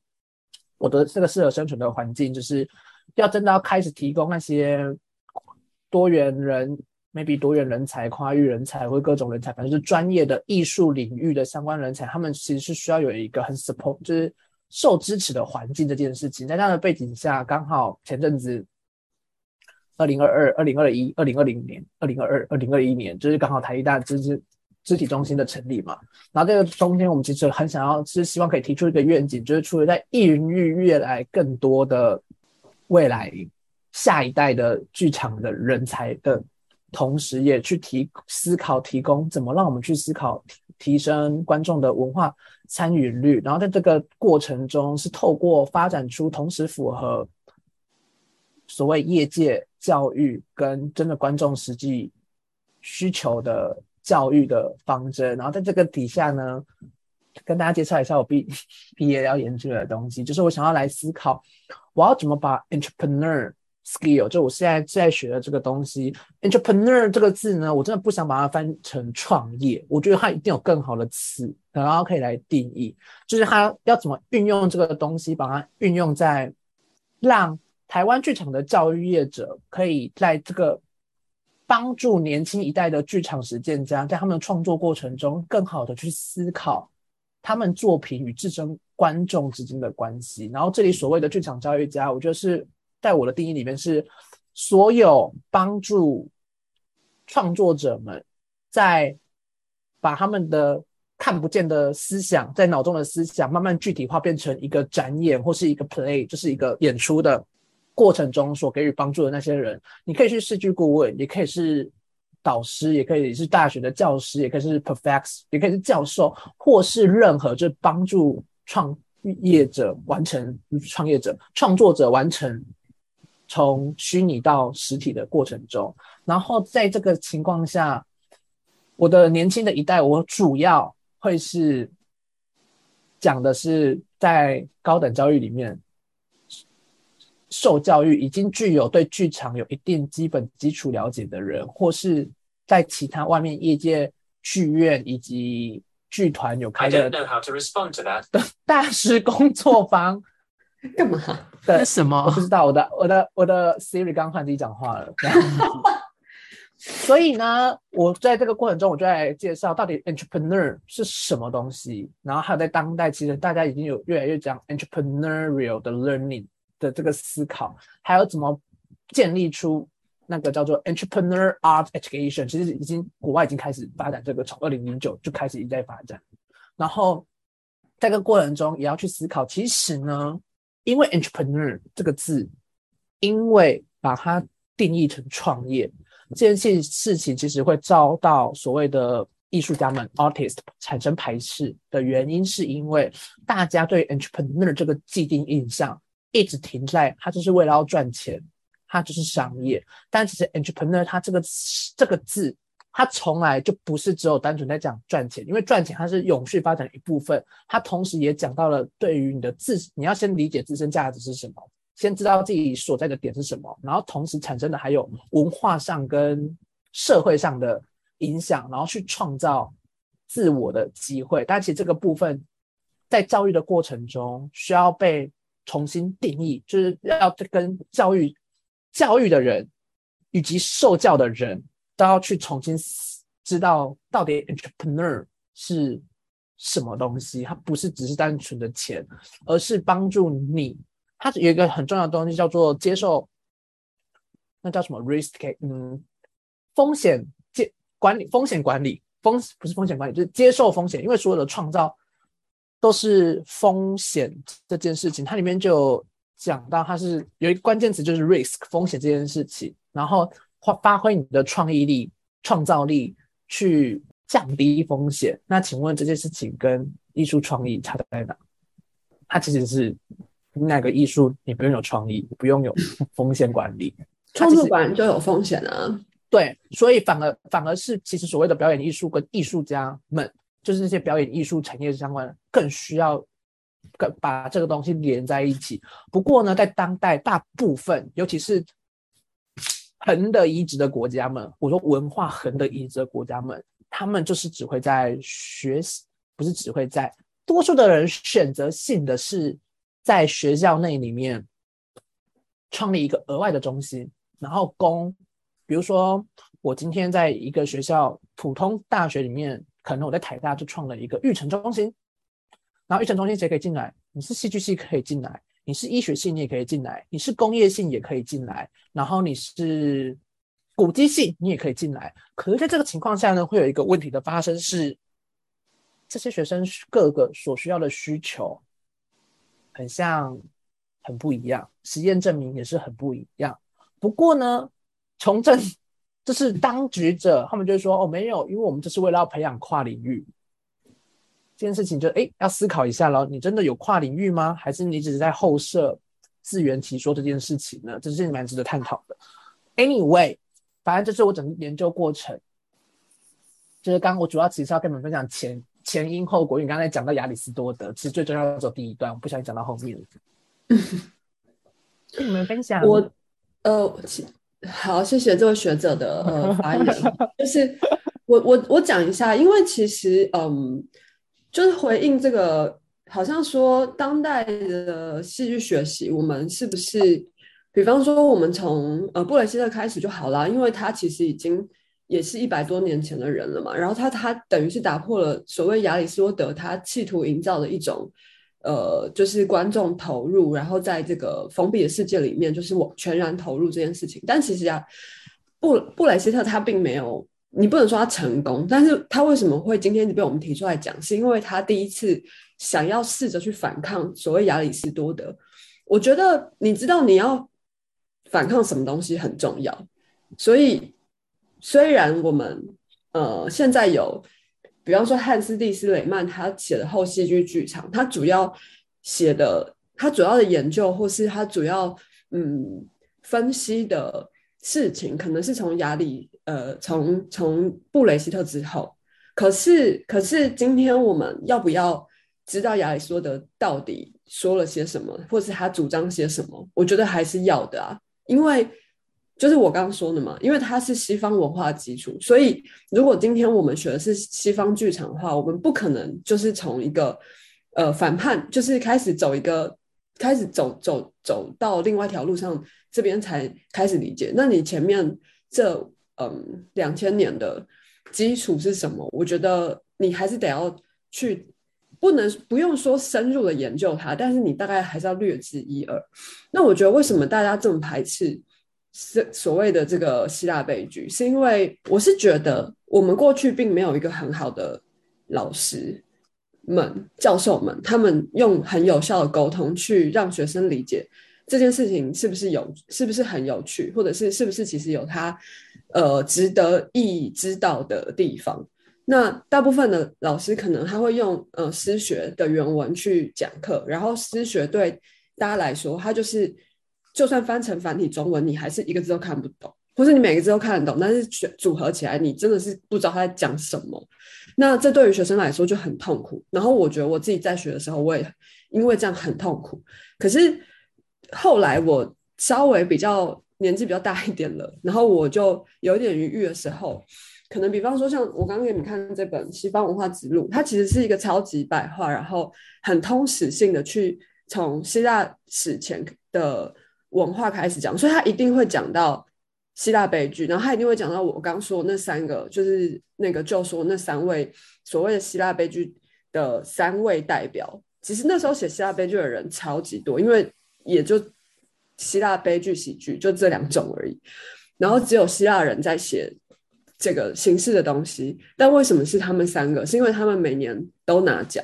我的这个适合生存的环境，就是要真的要开始提供那些多元人。maybe 多元人才、跨域人才或各种人才，反正是专业的艺术领域的相关人才，他们其实是需要有一个很 support，就是受支持的环境这件事情。在这样的背景下，刚好前阵子，二零二二、二零二一、二零二零年、二零二二、二零二一年，就是刚好台艺大肢肢肢体中心的成立嘛。然后这个中间，我们其实很想要，是希望可以提出一个愿景，就是除了在孕育越来更多的未来下一代的剧场的人才的。同时，也去提思考，提供怎么让我们去思考提升观众的文化参与率。然后在这个过程中，是透过发展出同时符合所谓业界教育跟真的观众实际需求的教育的方针。然后在这个底下呢，跟大家介绍一下我毕毕业要研究的东西，就是我想要来思考，我要怎么把 entrepreneur。skill 就我现在在学的这个东西，entrepreneur 这个字呢，我真的不想把它翻成创业，我觉得它一定有更好的词，然后可以来定义，就是它要怎么运用这个东西，把它运用在让台湾剧场的教育业者可以在这个帮助年轻一代的剧场实践家，在他们的创作过程中，更好的去思考他们作品与自身观众之间的关系。然后这里所谓的剧场教育家，我觉得是在我的定义里面是所有帮助创作者们在把他们的看不见的思想在脑中的思想慢慢具体化，变成一个展演或是一个 play，就是一个演出的过程中所给予帮助的那些人。你可以是戏剧顾问，也可以是。导师也可以是大学的教师，也可以是 professor，也可以是教授，或是任何就帮助创业者完成创业者创作者完成从虚拟到实体的过程中。然后在这个情况下，我的年轻的一代，我主要会是讲的是在高等教育里面。受教育已经具有对剧场有一定基本基础了解的人，或是在其他外面业界剧院以及剧团有开的 (laughs) 大师工作坊，干嘛？的什么？我不知道。我的我的我的 Siri 刚换自己讲话了。(laughs) 所以呢，我在这个过程中，我就在介绍到底 entrepreneur 是什么东西。然后还有在当代，其实大家已经有越来越讲 entrepreneurial 的 learning。的这个思考，还有怎么建立出那个叫做 entrepreneur art education，其实已经国外已经开始发展这个，从二零零九就开始一直在发展。然后在这个过程中，也要去思考，其实呢，因为 entrepreneur 这个字，因为把它定义成创业这件事事情，其实会遭到所谓的艺术家们 artist 产生排斥的原因，是因为大家对 entrepreneur 这个既定印象。一直停在他就是为了要赚钱，他就是商业。但其实 entrepreneur 他这个这个字，他从来就不是只有单纯在讲赚钱，因为赚钱它是永续发展的一部分。他同时也讲到了对于你的自，你要先理解自身价值是什么，先知道自己所在的点是什么，然后同时产生的还有文化上跟社会上的影响，然后去创造自我的机会。但其实这个部分在教育的过程中需要被。重新定义，就是要跟教育、教育的人以及受教的人都要去重新知道到底 entrepreneur 是什么东西。它不是只是单纯的钱，而是帮助你。它有一个很重要的东西叫做接受，那叫什么 risk？嗯，风险接管理、风险管理、风不是风险管理，就是接受风险。因为所有的创造。都是风险这件事情，它里面就讲到，它是有一个关键词，就是 risk 风险这件事情，然后发发挥你的创意力、创造力去降低风险。那请问这件事情跟艺术创意差在哪？它其实是那个艺术，你不用有创意，不用有风险管理，创作本来就有风险啊。对，所以反而反而是其实所谓的表演艺术跟艺术家们。就是那些表演艺术产业相关，更需要跟把这个东西连在一起。不过呢，在当代大部分，尤其是横的移植的国家们，我说文化横的移植的国家们，他们就是只会在学习，不是只会在多数的人选择性的是在学校内里面创立一个额外的中心，然后供，比如说我今天在一个学校普通大学里面。可能我在台大就创了一个育成中心，然后育成中心谁可以进来？你是戏剧系可以进来，你是医学系你也可以进来，你是工业系也可以进来，然后你是古迹系你也可以进来。可是在这个情况下呢，会有一个问题的发生是，这些学生各个所需要的需求很像很不一样，实验证明也是很不一样。不过呢，从政。就是当局者，他们就是说：“哦，没有，因为我们这是为了要培养跨领域这件事情，就哎，要思考一下喽。你真的有跨领域吗？还是你只是在后设自圆其说这件事情呢？这是蛮值得探讨的。Anyway，反正这是我整个研究过程。就是刚刚我主要其实要跟你们分享前前因后果。因为刚才讲到亚里士多德，其实最重要的走第一段，我不小心讲到后面。跟你们分享，我呃。好，谢谢这位学者的呃发言。就是我我我讲一下，因为其实嗯，就是回应这个，好像说当代的戏剧学习，我们是不是，比方说我们从呃布雷希特开始就好了，因为他其实已经也是一百多年前的人了嘛。然后他他等于是打破了所谓亚里士多德他企图营造的一种，呃，就是观众投入，然后在这个封闭的世界里面，就是我全然投入这件事情。但其实啊，布布雷希特他并没有。你不能说他成功，但是他为什么会今天被我们提出来讲？是因为他第一次想要试着去反抗所谓亚里士多德。我觉得你知道你要反抗什么东西很重要，所以虽然我们呃现在有，比方说汉斯蒂斯雷曼他写的后戏剧剧场，他主要写的他主要的研究或是他主要嗯分析的事情，可能是从亚里。呃，从从布雷斯特之后，可是可是今天我们要不要知道亚里士多德到底说了些什么，或是他主张些什么？我觉得还是要的啊，因为就是我刚刚说的嘛，因为它是西方文化基础，所以如果今天我们学的是西方剧场的话，我们不可能就是从一个呃反叛，就是开始走一个开始走走走到另外一条路上，这边才开始理解。那你前面这。嗯，两千年的基础是什么？我觉得你还是得要去，不能不用说深入的研究它，但是你大概还是要略知一二。那我觉得为什么大家这么排斥是所谓的这个希腊悲剧，是因为我是觉得我们过去并没有一个很好的老师们、教授们，他们用很有效的沟通去让学生理解。这件事情是不是有，是不是很有趣，或者是是不是其实有它，呃，值得意知道的地方？那大部分的老师可能他会用呃诗学的原文去讲课，然后诗学对大家来说，它就是就算翻成繁体中文，你还是一个字都看不懂，或是你每个字都看得懂，但是选组合起来，你真的是不知道他在讲什么。那这对于学生来说就很痛苦。然后我觉得我自己在学的时候，我也因为这样很痛苦。可是。后来我稍微比较年纪比较大一点了，然后我就有点余裕的时候，可能比方说像我刚刚给你们看这本《西方文化之路》，它其实是一个超级白话，然后很通史性的去从希腊史前的文化开始讲，所以它一定会讲到希腊悲剧，然后它一定会讲到我刚说那三个，就是那个就说那三位所谓的希腊悲剧的三位代表。其实那时候写希腊悲剧的人超级多，因为也就希腊悲剧喜剧就这两种而已，然后只有希腊人在写这个形式的东西。但为什么是他们三个？是因为他们每年都拿奖。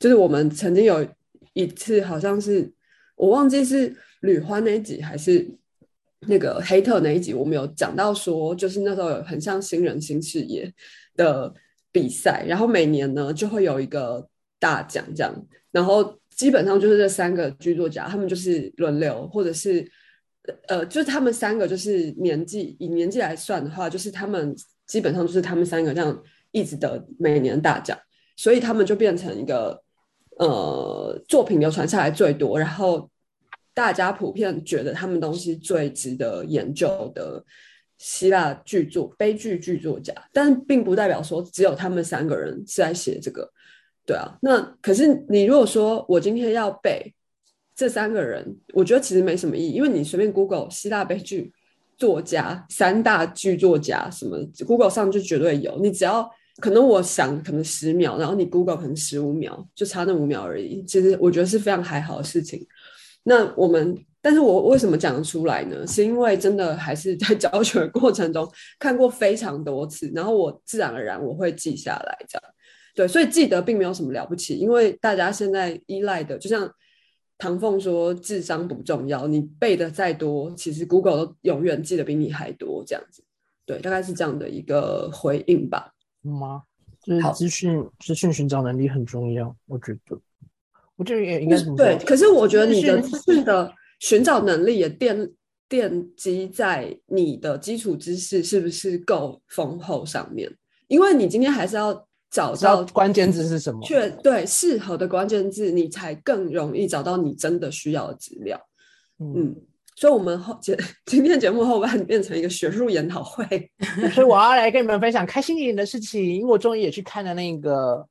就是我们曾经有一次，好像是我忘记是吕欢那一集还是那个黑特那一集，我们有讲到说，就是那时候有很像新人新事业的比赛，然后每年呢就会有一个大奖这样，然后。基本上就是这三个剧作家，他们就是轮流，或者是呃，就是他们三个就是年纪以年纪来算的话，就是他们基本上就是他们三个这样一直得每年大奖，所以他们就变成一个呃作品流传下来最多，然后大家普遍觉得他们东西最值得研究的希腊剧作悲剧剧作家，但并不代表说只有他们三个人是在写这个。对啊，那可是你如果说我今天要背这三个人，我觉得其实没什么意义，因为你随便 Google 希腊悲剧作家三大剧作家什么，Google 上就绝对有。你只要可能我想可能十秒，然后你 Google 可能十五秒，就差那五秒而已。其实我觉得是非常还好的事情。那我们，但是我为什么讲得出来呢？是因为真的还是在教学过程中看过非常多次，然后我自然而然我会记下来这样。对，所以记得并没有什么了不起，因为大家现在依赖的，就像唐凤说，智商不重要，你背的再多，其实 Google 都永远记得比你还多，这样子。对，大概是这样的一个回应吧。吗？就是资讯资讯寻找能力很重要，我觉得。我觉得也应该对，可是我觉得你的资讯的寻找能力也奠奠基在你的基础知识是不是够丰厚上面，因为你今天还是要。找到关键字是什么？确对适合的关键字，你才更容易找到你真的需要的资料。嗯，所以，我们后节今天节目后半变成一个学术研讨会，(laughs) 所以我要来跟你们分享开心一点的事情，因为我终于也去看了那个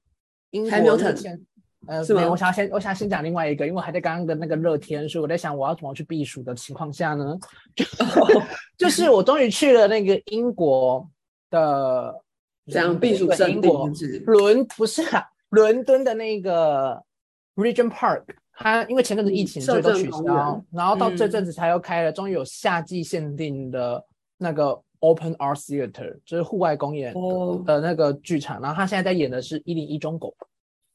英国的前，呃，是吗？我想先，我想先讲另外一个，因为我还在刚刚的那个热天，所以我在想我要怎么去避暑的情况下呢，(laughs) 就就是我终于去了那个英国。的怎样避暑胜地英国是不是？伦不是啊，伦敦的那个 Regent Park，它因为前阵子疫情嗯所以都取消，然后到这嗯阵子才又开了，终于有夏季限定的那个 Open Art Theater，就是户外公演哦，的那个剧场，然后他现在在演的是一零一中狗。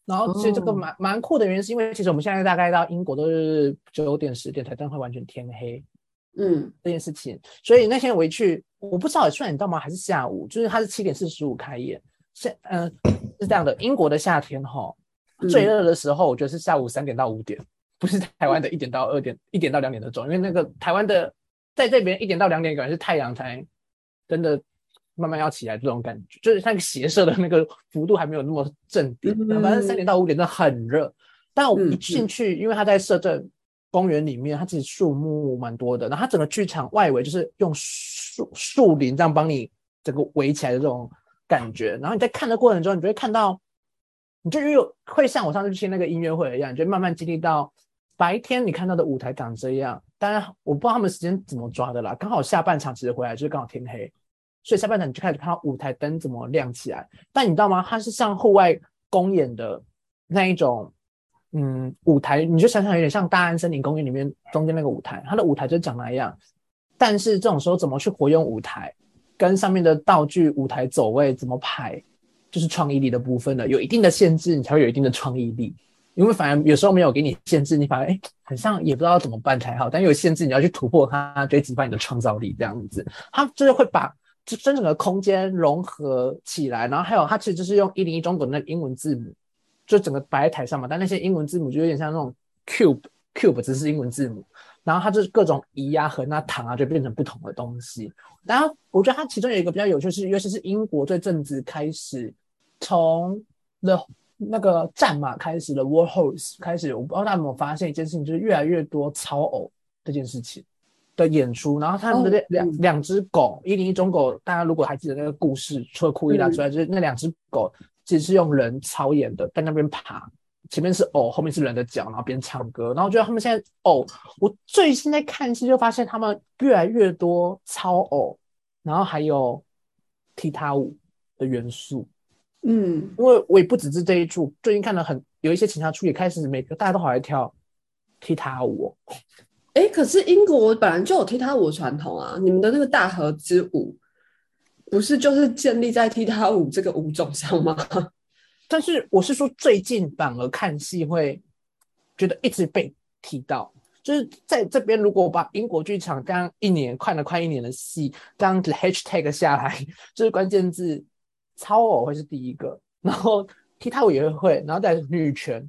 然后其实这个哦。蛮蛮酷的原因，是因为其实我们现在大概到英国都是九点十点才真会完全天黑，嗯。这件事情，所以那天我一去，我不知道算你知道吗？还是下午？就是它是七点四十五开业，是嗯、是这样的，英国的夏天哈，最嗯热的时候我觉得是下午三点到五点，不是台湾的一点到二点，一点到两点的钟，因为那个台湾的在这边一点到两点，感觉是太阳才真的慢慢要起来这种感觉，就是那个斜射的那个幅度还没有那么正点，嗯反正三点到五点真的很热，但我一嗯进去，因为它在摄政公园里面，它其实树木蛮多的，然后它整个剧场外围就是用树树林这样帮你整个围起来的这种感觉，然后你在看的过程中，你就会看到，你就有会像我上次去那个音乐会一样，你就慢慢经历到白天你看到的舞台长这样。当然，我不知道他们时间怎么抓的啦，刚好下半场其实回来就是刚好天黑，所以下半场你就开始看到舞台灯怎么亮起来。但你知道吗？它是像户外公演的那一种。嗯，舞台你就想想有点像大安森林公园里面中间那个舞台，它的舞台就长那样。但是这种时候怎么去活用舞台，跟上面的道具、舞台走位怎么排，就是创意力的部分了。有一定的限制，你才会有一定的创意力。因为反而有时候没有给你限制，你反而哎，很像也不知道怎么办才好。但有限制，你要去突破它，就会激发你的创造力。这样子，它就是会把这整个空间融合起来。然后还有，它其实就是用一零一中国那个英文字母。就整个摆在台上嘛，但那些英文字母就有点像那种 cube cube，只是英文字母，然后它就是各种移啊、横啊、躺啊，就变成不同的东西。然后我觉得它其中有一个比较有趣是，尤其是英国这阵子开始从 the 那个战马开始的 war horse 开始，我不知道大家有没有发现一件事情，就是越来越多超偶这件事情的演出，然后他们的哦两、嗯两只狗，一零一中狗，大家如果还记得那个故事，除了库伊拉之外，就是那两只狗。其实是用人操演的，在那边爬，前面是偶，后面是人的脚，然后边唱歌。然后我觉得他们现在偶，我最近在看戏就发现他们越来越多操偶，然后还有踢踏舞的元素。嗯，因为我也不只是这一处，最近看了很有一些其他出也开始每个大家都好爱跳踢踏舞、哦。哎，可是英国本来就有踢踏舞的传统啊，你们的那个大河之舞。不是就是建立在踢踏舞这个舞种上吗？(laughs) 但是我是说，最近反而看戏会觉得一直被提到，就是在这边，如果把英国剧场这样一年看了快一年的戏，这样子 hashtag 下来，就是关键字超偶会是第一个，然后踢踏舞也会，然后再女权。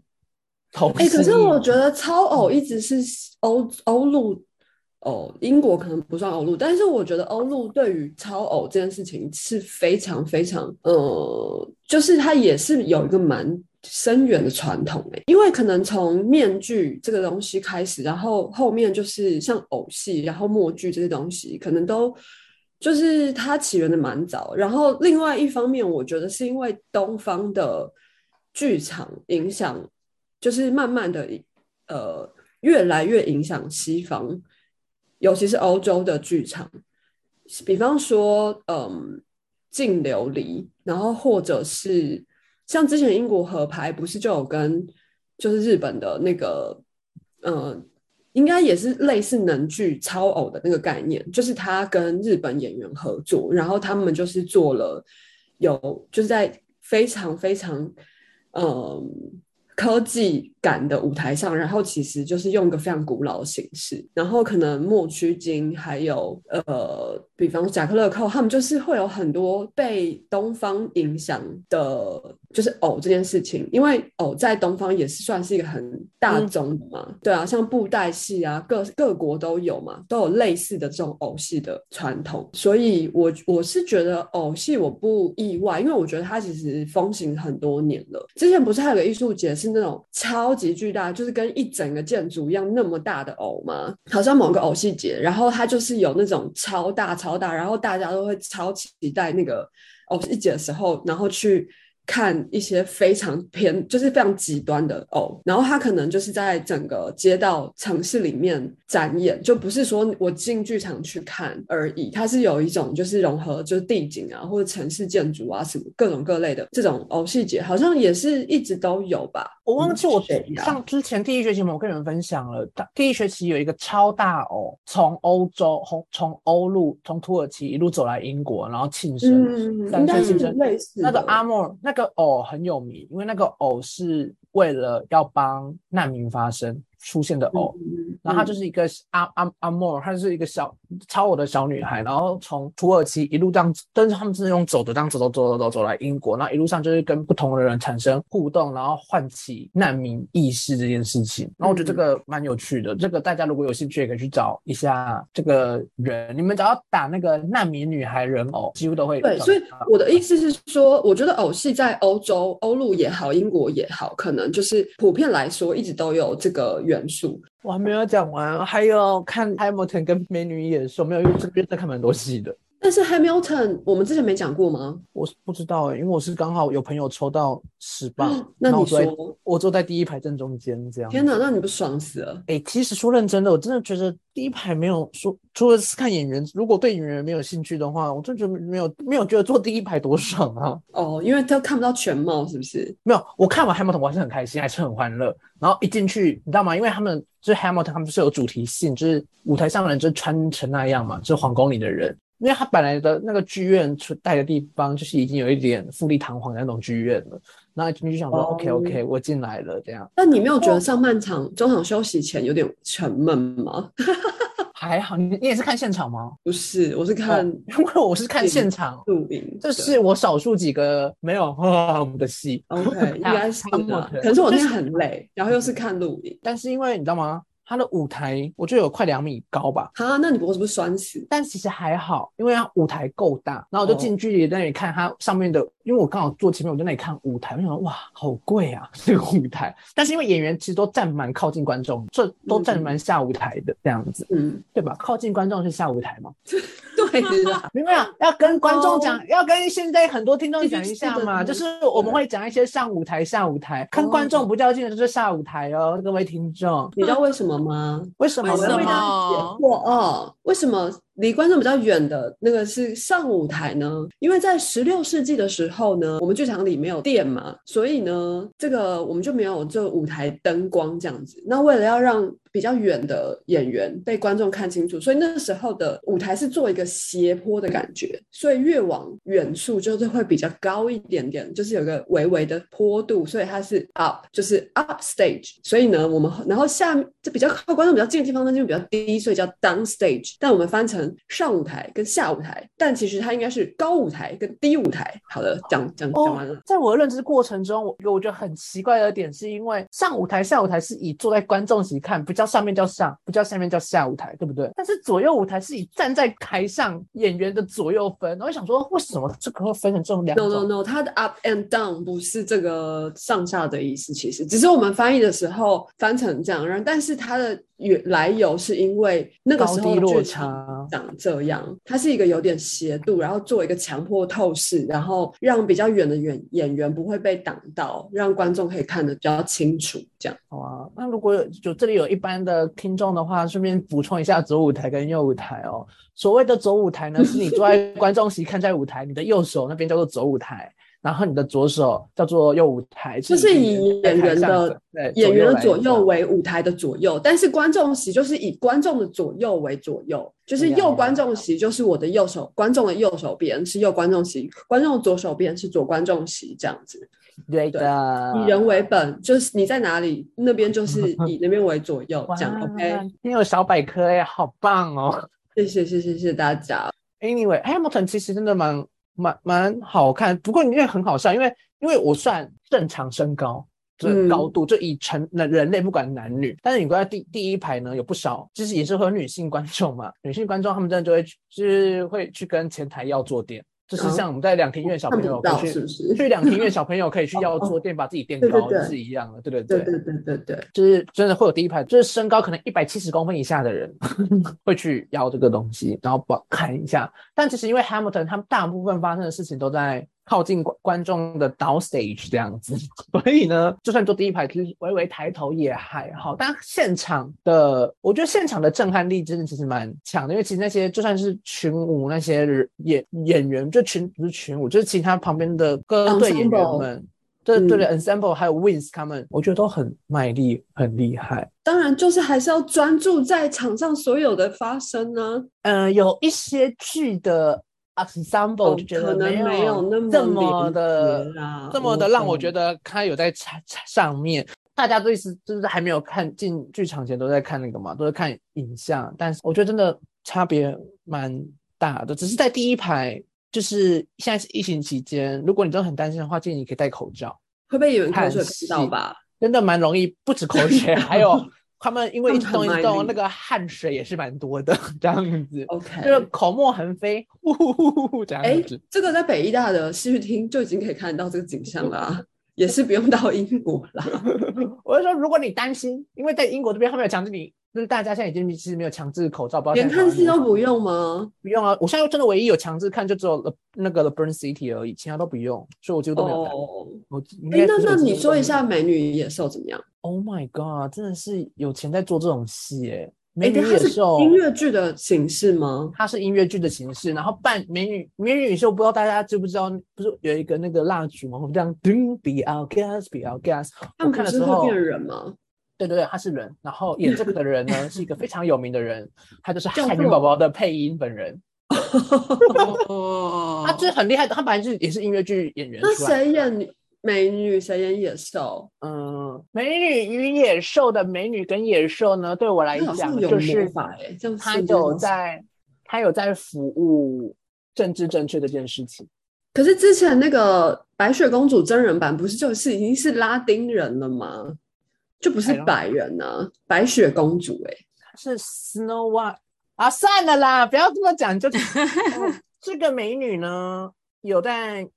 哎、欸，可是我觉得超偶一直是欧欧陆。哦，英国可能不算欧陆，但是我觉得欧陆对于超偶这件事情是非常非常，呃，就是它也是有一个蛮深远的传统诶，因为可能从面具这个东西开始，然后后面就是像偶戏，然后默剧这些东西，可能都就是它起源的蛮早。然后另外一方面，我觉得是因为东方的剧场影响，就是慢慢的呃越来越影响西方。尤其是欧洲的剧场，比方说，嗯，净琉璃，然后或者是像之前英国合拍，不是就有跟就是日本的那个，呃，应该也是类似能剧超偶的那个概念，就是他跟日本演员合作，然后他们就是做了有就是在非常非常，嗯。科技感的舞台上，然后其实就是用一个非常古老的形式，然后可能莫须金还有呃，比方贾克勒寇，他们就是会有很多被东方影响的，就是偶这件事情，因为偶在东方也是算是一个很大众的嘛，嗯、对啊，像布袋戏啊，各各国都有嘛，都有类似的这种偶戏的传统，所以我我是觉得偶戏我不意外，因为我觉得它其实风行很多年了，之前不是还有个艺术节是那种超级巨大，就是跟一整个建筑一样那么大的偶吗？好像某个偶细节，然后它就是有那种超大超大，然后大家都会超期待那个偶戏节的时候，然后去看一些非常偏，就是非常极端的偶，然后他可能就是在整个街道城市里面展演，就不是说我进剧场去看而已，它是有一种就是融合就是地景啊或者城市建筑啊什么各种各类的这种偶细节，好像也是一直都有吧。我忘记我谁呀上之前第一学期我跟你们分享了，大第一学期有一个超大偶从欧洲从从欧陆从土耳其一路走来英国，然后庆生，嗯，三应该是。类似那个阿莫那个偶很有名，因为那个偶是为了要帮难民发声。出现的偶。嗯然后她就是一个阿阿阿莫尔，她是一个小超我的小女孩，然后从土耳其一路这样，但是他们是用走的，这样走走走走走走来英国，然后一路上就是跟不同的人产生互动，然后唤起难民意识这件事情。然后我觉得这个蛮有趣的，这个大家如果有兴趣也可以去找一下这个人，你们只要打那个难民女孩人偶，几乎都会对，所以我的意思是说，我觉得偶戏在欧洲、欧陆也好，英国也好，可能就是普遍来说一直都有这个人数。我还没有讲完，还有看埃莫顿跟美女野兽，没有，因为这边在看蛮多戏的。但是 Hamilton 我们之前没讲过吗？我是不知道哎、因为我是刚好有朋友抽到十磅，哦那你说，我坐在第一排正中间这样。天哪，那你不爽死了？哎、其实说认真的，我真的觉得第一排没有说，除了是看演员，如果对演员没有兴趣的话，我真的觉得没有没有觉得坐第一排多爽啊。哦，因为他看不到全貌，是不是？没有，我看完 Hamilton 我还是很开心，还是很欢乐。然后一进去，你知道吗？因为他们就是 Hamilton，他们是有主题性，就是舞台上的人就是穿成那样嘛，就是皇宫里的人。因为他本来的那个剧院出带的地方，就是已经有一点富丽堂皇的那种剧院了。然后一进去就想说、哦 o k OK，我进来了，这样但你没有觉得上半场中场休息前有点沉闷吗？(laughs) 还好。你你也是看现场吗？不是，我是看哦因为我是看现场，录影，这是我少数几个没有 (laughs) 的戏。OK，应 (laughs) 该是的。可能是我那天很累，然后又是看录影。但是因为你知道吗？它的舞台我觉得有快两米高吧，哈，那你脖子不是酸死？但其实还好，因为它舞台够大，然后我就哦近距离在那里看它上面的，因为我刚好坐前面，我在那里看舞台，我想说哇，好贵啊 (laughs) 这个舞台。但是因为演员其实都站蛮靠近观众，这都站蛮下舞台的这样子，嗯，对吧？靠近观众是下舞台嘛？(laughs) 对啦，明白啊？要跟观众讲，要跟现在很多听众讲一下嘛，是就是我们会讲一些上舞台、下舞台，跟观众不较劲的就是下舞台哦，各位听众。你知道为什么吗？为什么为什呢？么我哦，为什么离观众比较远的那个是上舞台呢？因为在十六世纪的时候呢，我们剧场里没有电嘛，所以呢，这个我们就没有这舞台灯光这样子。那为了要让比较远的演员被观众看清楚，所以那时候的舞台是做一个斜坡的感觉，所以越往远处就是会比较高一点点，就是有个微微的坡度，所以它是 up，就是 up stage。所以呢，我们然后下面这比较靠观众比较近的地方呢，就比较低，所以叫 down stage。但我们翻成上舞台跟下舞台，但其实它应该是高舞台跟低舞台。好的，讲讲讲完了。哦在我的认知过程中，我我觉得很奇怪的点是因为上舞台、下舞台是以坐在观众席看，不叫上面叫上，不叫下面叫下舞台，对不对？但是左右舞台是以站在台上演员的左右分，然后我想说为什么这个会分成这种两？No No No，它的 up and down 不是这个上下的意思，其实只是我们翻译的时候翻成这样，然后但是它的原来由是因为那个时候落差长这样，它是一个有点斜度，然后做一个强迫透视，然后让比较远的演演员不会被挡到，让观众可以看得比较清楚，这样。好啊，那如果有就这里有一般的听众的话，顺便补充一下左舞台跟右舞台哦。所谓的左舞台呢，是你坐在 (laughs) 观众席看在舞台，你的右手那边叫做左舞台，然后你的左手叫做右舞台，就是以演员的对演员的左右为舞台的左右，但是观众席就是以观众的左右为左右，就是右观众席就是我的右手，观众的右手边是右观众席，观众的左手边是左观众席，这样子。对的，以人为本，就是你在哪里，那边就是以那边为左右，这样 OK。你有小百科哎，好棒哦。谢谢谢谢谢谢大家。Anyway，Hamilton 其实真的蛮蛮蛮好看，不过因为很好笑，因为因为我算正常身高。就是嗯高度，就以成人人类不管男女，但是你坐在第第一排呢，有不少，就是也是会有女性观众嘛，女性观众他们真的就会去就是会去跟前台要坐垫，就是像我们在两庭院小朋友看不到可以去去两庭院小朋友可以去 (laughs) 要坐垫，把自己垫高是一样的，对对。对对对对对，就是真的会有第一排，就是身高可能一百七十公分以下的人 (laughs) 会去要这个东西，然后把看一下。但其实因为 Hamilton 他们大部分发生的事情都在靠近观观众的 down stage 这样子，(laughs) 所以呢，就算坐第一排，其实微微抬头也还好。但现场的，我觉得现场的震撼力真的其实蛮强的，因为其实那些就算是群舞那些演演员，就群不是群舞，就是其他旁边的歌队演员们，对对对嗯，ensemble 还有 wins 他们，我觉得都很卖力，很厉害。当然就是还是要专注在场上所有的发生呢、呃，有一些剧的 ensemble 哦就觉可能得没没有那么这么的这么的让我觉得他有在上上面。大家都意思就是还没有看进剧场前都在看那个嘛，都在看影像，但是我觉得真的差别蛮大的。只是在第一排，就是现在是疫情期间，如果你真的很担心的话，建议你可以戴口罩。会被演员口看水喷到吧？真的蛮容易，不止口水，(laughs) 还有他们因为一直动一直动，那个汗水也是蛮多的，(laughs) 这样子。OK，就是口沫横飞，呼呼呼呼呼这哎样子。，这个在北医大的戏剧厅就已经可以看到这个景象了啊，(laughs) 也是不用到英国了。(laughs) 我就说，如果你担心，因为在英国这边他们有强制你，就是大家现在已经其实没有强制口罩，不知道连看戏都不用吗？不用啊。我现在真的唯一有强制看就只有那个 The Burn City 而已，其他都不用，所以我几乎都没有看。哦，哎，那那你说一下《美女与野兽》怎么样？，Oh my God，真的是有钱在做这种戏哎，美哎，女野兽音乐剧的形式吗？它是音乐剧的形式，然后扮美女美女野兽，不知道大家知不知道？不是有一个那个蜡烛吗？我们这样噔，be our guest, be our guest。我他们不看的时候，是会变人吗？对对对，他是人，然后演这个的人呢是一个非常有名的人，他就是叫汉语宝宝的配音本人，(laughs) 哦，他就是很厉害的，他本来就是也是音乐剧演员那。谁演美女？谁演野兽？嗯，美女与野兽的美女跟野兽呢，对我来讲就是他有在他有在服务政治正确这件事情。可是之前那个白雪公主真人版不是就是已经是拉丁人了吗？就不是白人呢、白雪公主哎、是 Snow White 啊，算了啦，不要这么讲。就、(laughs) 哦这个美女呢，有在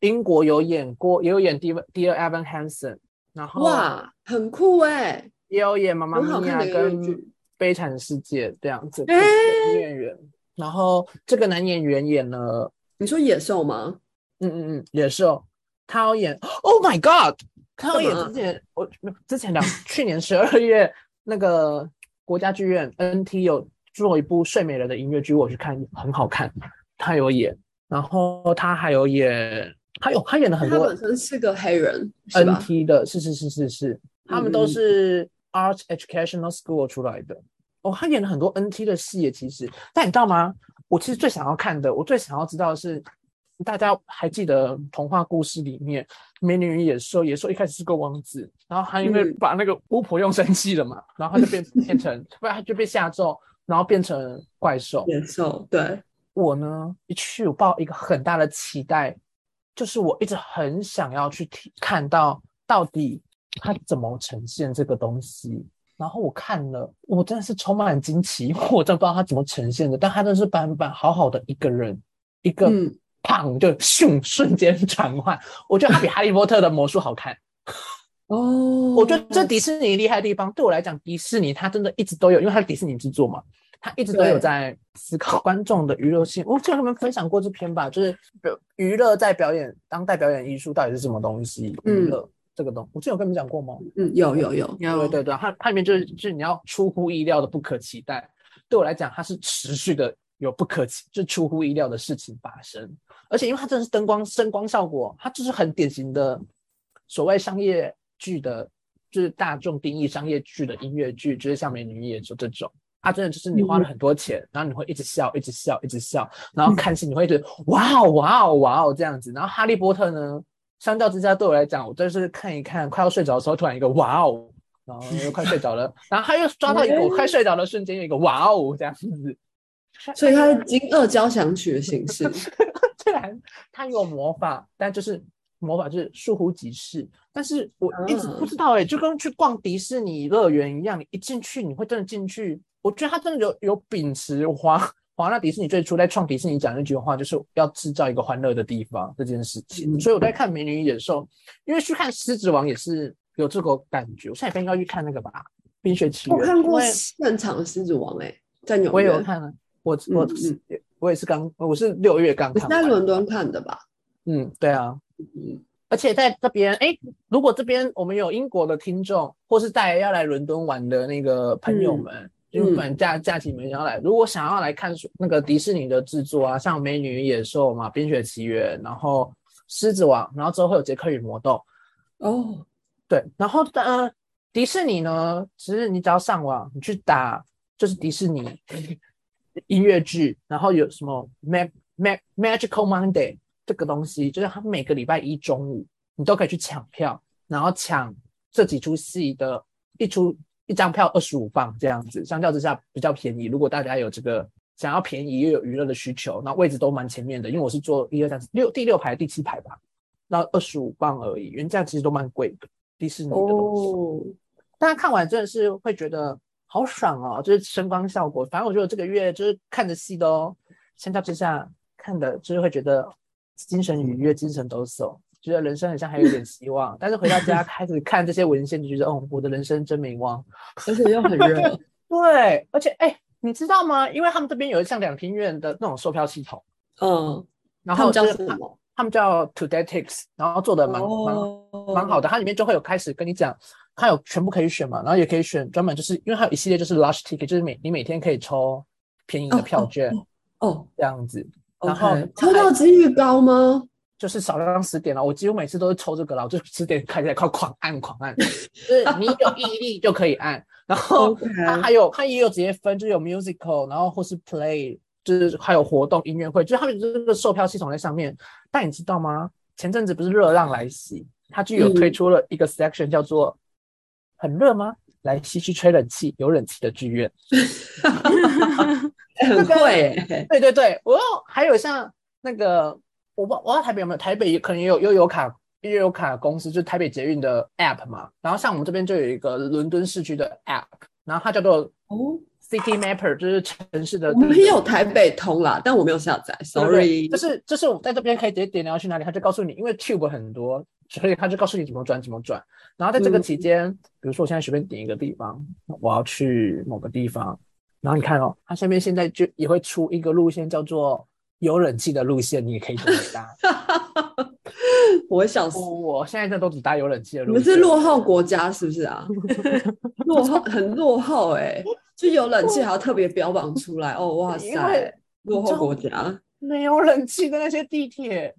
英国有演过，也有演 Dear Dear Evan Hansen，然后哇，很酷哎、也有演《妈妈咪呀》跟《剧。悲惨世界》这样子女演员。然后这个男演员演了，你说野兽吗？嗯嗯嗯，也是哦，他要演，Oh my God，他有演之前我之前两去年十二月那个国家剧院 NT 有做一部《睡美人》的音乐剧，我去看，很好看，他有演，然后他还有演，他有他演了很多他本身是个黑人，NT 的，是是是是是，他们都是 Art Educational School 出来的。哦，他演了很多 NT 的戏，其实，但你知道吗？我其实最想要看的，我最想要知道的是，大家还记得童话故事里面《美女与野兽》？野兽一开始是个王子，然后他因为嗯把那个巫婆用生气了嘛，然后他就变变成，不然他就被吓咒，然后变成怪兽。野兽，对，我呢一去，我抱一个很大的期待，就是我一直很想要去体看到到底他怎么呈现这个东西。然后我看了，我真的是充满惊奇，因 (laughs) 为我真的不知道他怎么呈现的。但他真的是板板好好的一个人，一个嗯胖就咻瞬间 (laughs) 转换，我觉得它比哈利波特的魔术好看。哦，我觉得这迪士尼厉害的地方，对我来讲，迪士尼它真的一直都有，因为它是迪士尼制作嘛，它一直都有在思考观众的娱乐性。我之前跟他们分享过这篇吧，就是娱乐在表演当代表演艺术到底是什么东西？娱嗯乐这个东，我之前有跟你们讲过吗？嗯，有有有，有对对对，它它里面就是就是你要出乎意料的不可期待。对我来讲，它是持续的有不可期，就出乎意料的事情发生。而且因为它真的是灯光声光效果，它就是很典型的所谓商业剧的，就是大众定义商业剧的音乐剧，就是像《美女与野兽》这种。它真的就是你花了很多钱，然后你会一直笑，一直笑，一直笑，然后看戏你会一直哇哦哇哦哇哦这样子。然后《哈利波特》呢，相较之下对我来讲，我就是看一看，快要睡着的时候，突然一个哇哦，然后又快睡着了，然后他又抓到一个我快睡着的瞬间，有一个哇哦这样子。所以它是惊愕交响曲的形式，(laughs) 虽然他有魔法，但就是魔法就是疏忽即逝。但是我一直不啊知道哎、就跟去逛迪士尼乐园一样，你一进去你会真的进去。我觉得他真的有有秉持华华纳迪士尼最初在创迪士尼讲那句话，就是要制造一个欢乐的地方这件事情。嗯所以我在看《美女与野兽》，因为去看《狮子王》也是有这个感觉。我下礼拜应该去看那个吧，《冰雪奇缘》。我看过现场的《狮子王》哎，在纽约，我也有看了，我我嗯嗯我也是刚，我是六月刚看完。在伦敦看的吧？嗯，对啊，嗯，而且在这边，哎，如果这边我们有英国的听众，或是带要来伦敦玩的那个朋友们，就本假假期没想要来，如果想要来看那个迪士尼的制作啊，像《美女与野兽》嘛，《冰雪奇缘》，然后《狮子王》，然后之后会有《杰克与魔豆》。哦，对，然后呃，迪士尼呢，其实你只要上网，你去打就是迪士尼音乐剧，然后有什么 Mag Mag Magical Monday 这个东西，就是他每个礼拜一中午你都可以去抢票，然后抢这几出戏的一出一张票二十五磅这样子，相较之下比较便宜。如果大家有这个想要便宜又有娱乐的需求，那位置都蛮前面的，因为我是坐一二三四六第六排第七排吧，那二十五磅而已，原价其实都蛮贵的。迪士尼的东西，哦，大家看完真的是会觉得好爽哦，就是声光效果。反正我觉得这个月就是看着戏都相较之下看的，就是会觉得精神愉悦、精神抖擞，觉得人生好像还有点希望。但是回到家 (laughs) 开始看这些文献，就觉得哦，我的人生真没望。而且又很热，(laughs) 对，而且哎，你知道吗？因为他们这边有像两厅院的那种售票系统，嗯，然他们叫后就是什么？他们叫 Todaytix，然后做的蛮蛮哦蛮好的，它里面就会有开始跟你讲，它有全部可以选嘛，然后也可以选专门就是因为它有一系列就是 lush ticket，就是每你每天可以抽便宜的票券哦这样子，然后抽到几率高吗？就是少量十点了，我几乎每次都是抽这个了，我就十点开起来靠狂按狂按，(laughs) 就是你有毅力就可以按，然后它还有它也有直接分，就有 musical，然后或是 play，就是还有活动音乐会，就是他们这个售票系统在上面。但你知道吗？前阵子不是热浪来袭，它就有推出了一个 section 叫做“很热吗？来西区吹冷气，有冷气的剧院”。(laughs) 哎很贵欸，对对对，我还有像那个，我不我不知道台北有没有，台北可能也有悠游卡悠游卡公司，就是台北捷运的 app 嘛。然后像我们这边就有一个伦敦市区的 app，然后它叫做哦，City Mapper，就是城市的我们也有台北通啦，但我没有下载，sorry。就是就是我在这边可以直接点你要去哪里，它就告诉你，因为 Tube 很多，所以他就告诉你怎么转怎么转。然后在这个嗯期间，比如说我现在随便点一个地方，我要去某个地方，然后你看哦，它下面现在就也会出一个路线叫做有冷气的路线，你也可以这么搭。(laughs) 我会笑死。我现在这都只搭有冷气的路你们。是落后国家是不是啊？(laughs) 落后很落后哎、就有冷气还要特别标榜出来哦，哇塞，落后国家。没有冷气的那些地铁，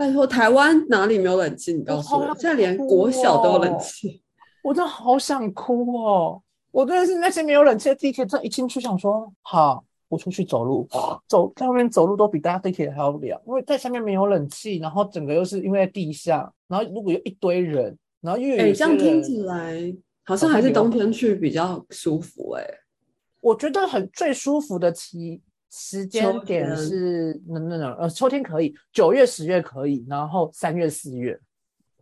拜托，台湾哪里没有冷气？你告诉我，现在连哭国小都有冷哦气。我真的好想哭哦！我真的是那些没有冷气的地铁，站一进去想说，好，我出去走路，走在外面走路都比搭地铁还要凉，因为在下面没有冷气，然后整个又是因为在地下，然后如果有一堆人，然后又有哎、这样听，起来好像还是冬天去比较舒服哎、我觉得很最舒服的期时间秋点是那那那呃秋天可以，九月十月可以，然后三月四月，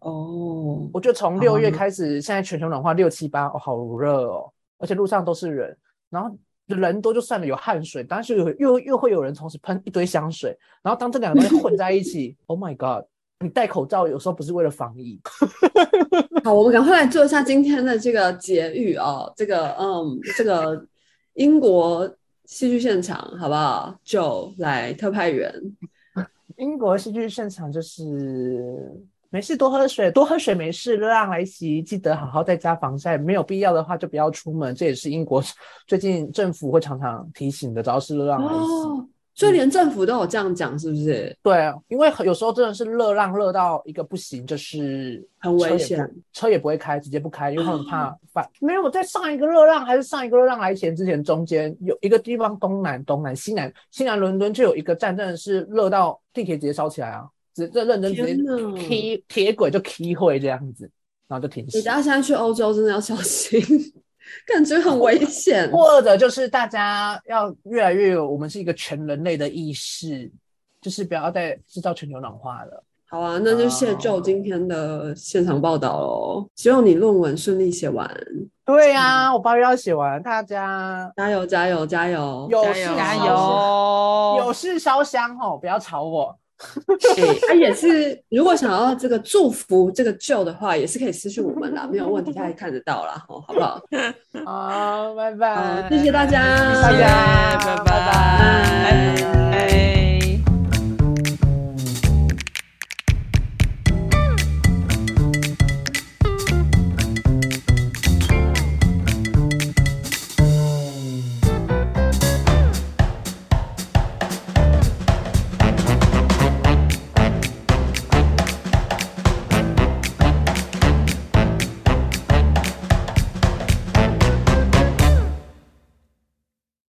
哦，我觉得从六月啊开始，现在全球暖化六七八，哦，好热哦，而且路上都是人，然后人多就算了，有汗水，但是有又又会有人同时喷一堆香水，然后当这两个东西混在一起，(laughs) Oh my god！你戴口罩有时候不是为了防疫，(laughs) 好，我们赶快来做一下今天的这个节育哦，这个嗯，这个英国戏剧现场好不好？就来特派员，英国戏剧现场就是没事多喝水，多喝水没事，热浪来袭，记得好好在家防晒，没有必要的话就不要出门，这也是英国最近政府会常常提醒的，只要是热浪来袭。哦，所以连政府都有这样讲，是不是？对啊，因为有时候真的是热浪热到一个不行，就是很危险，车也不会开，直接不开，因为他们怕 (clears throat) 发。没有在上一个热浪还是上一个热浪来前之前，中间有一个地方东南、东南、西南、西南伦敦就有一个站，真的是热到地铁直接烧起来啊！直这认真直接踢铁轨就踢会这样子，然后就停驶。你大家现在去欧洲真的要小心，感觉很危险。或者就是大家要越来越有，我们是一个全人类的意识，就是不要再制造全球暖化了。好啊，那就谢就今天的现场报道喽。希望你论文顺利写完，对呀、我八月要写完，大家加油加油加油！有加油加事烧油！有事烧香哦，不要吵我。是。他也是如果想要这个祝福这个旧的话也是可以私信我们啦没有问题他也看得到啦好不好？(laughs) 好拜拜。谢谢大家。拜。拜拜。拜拜。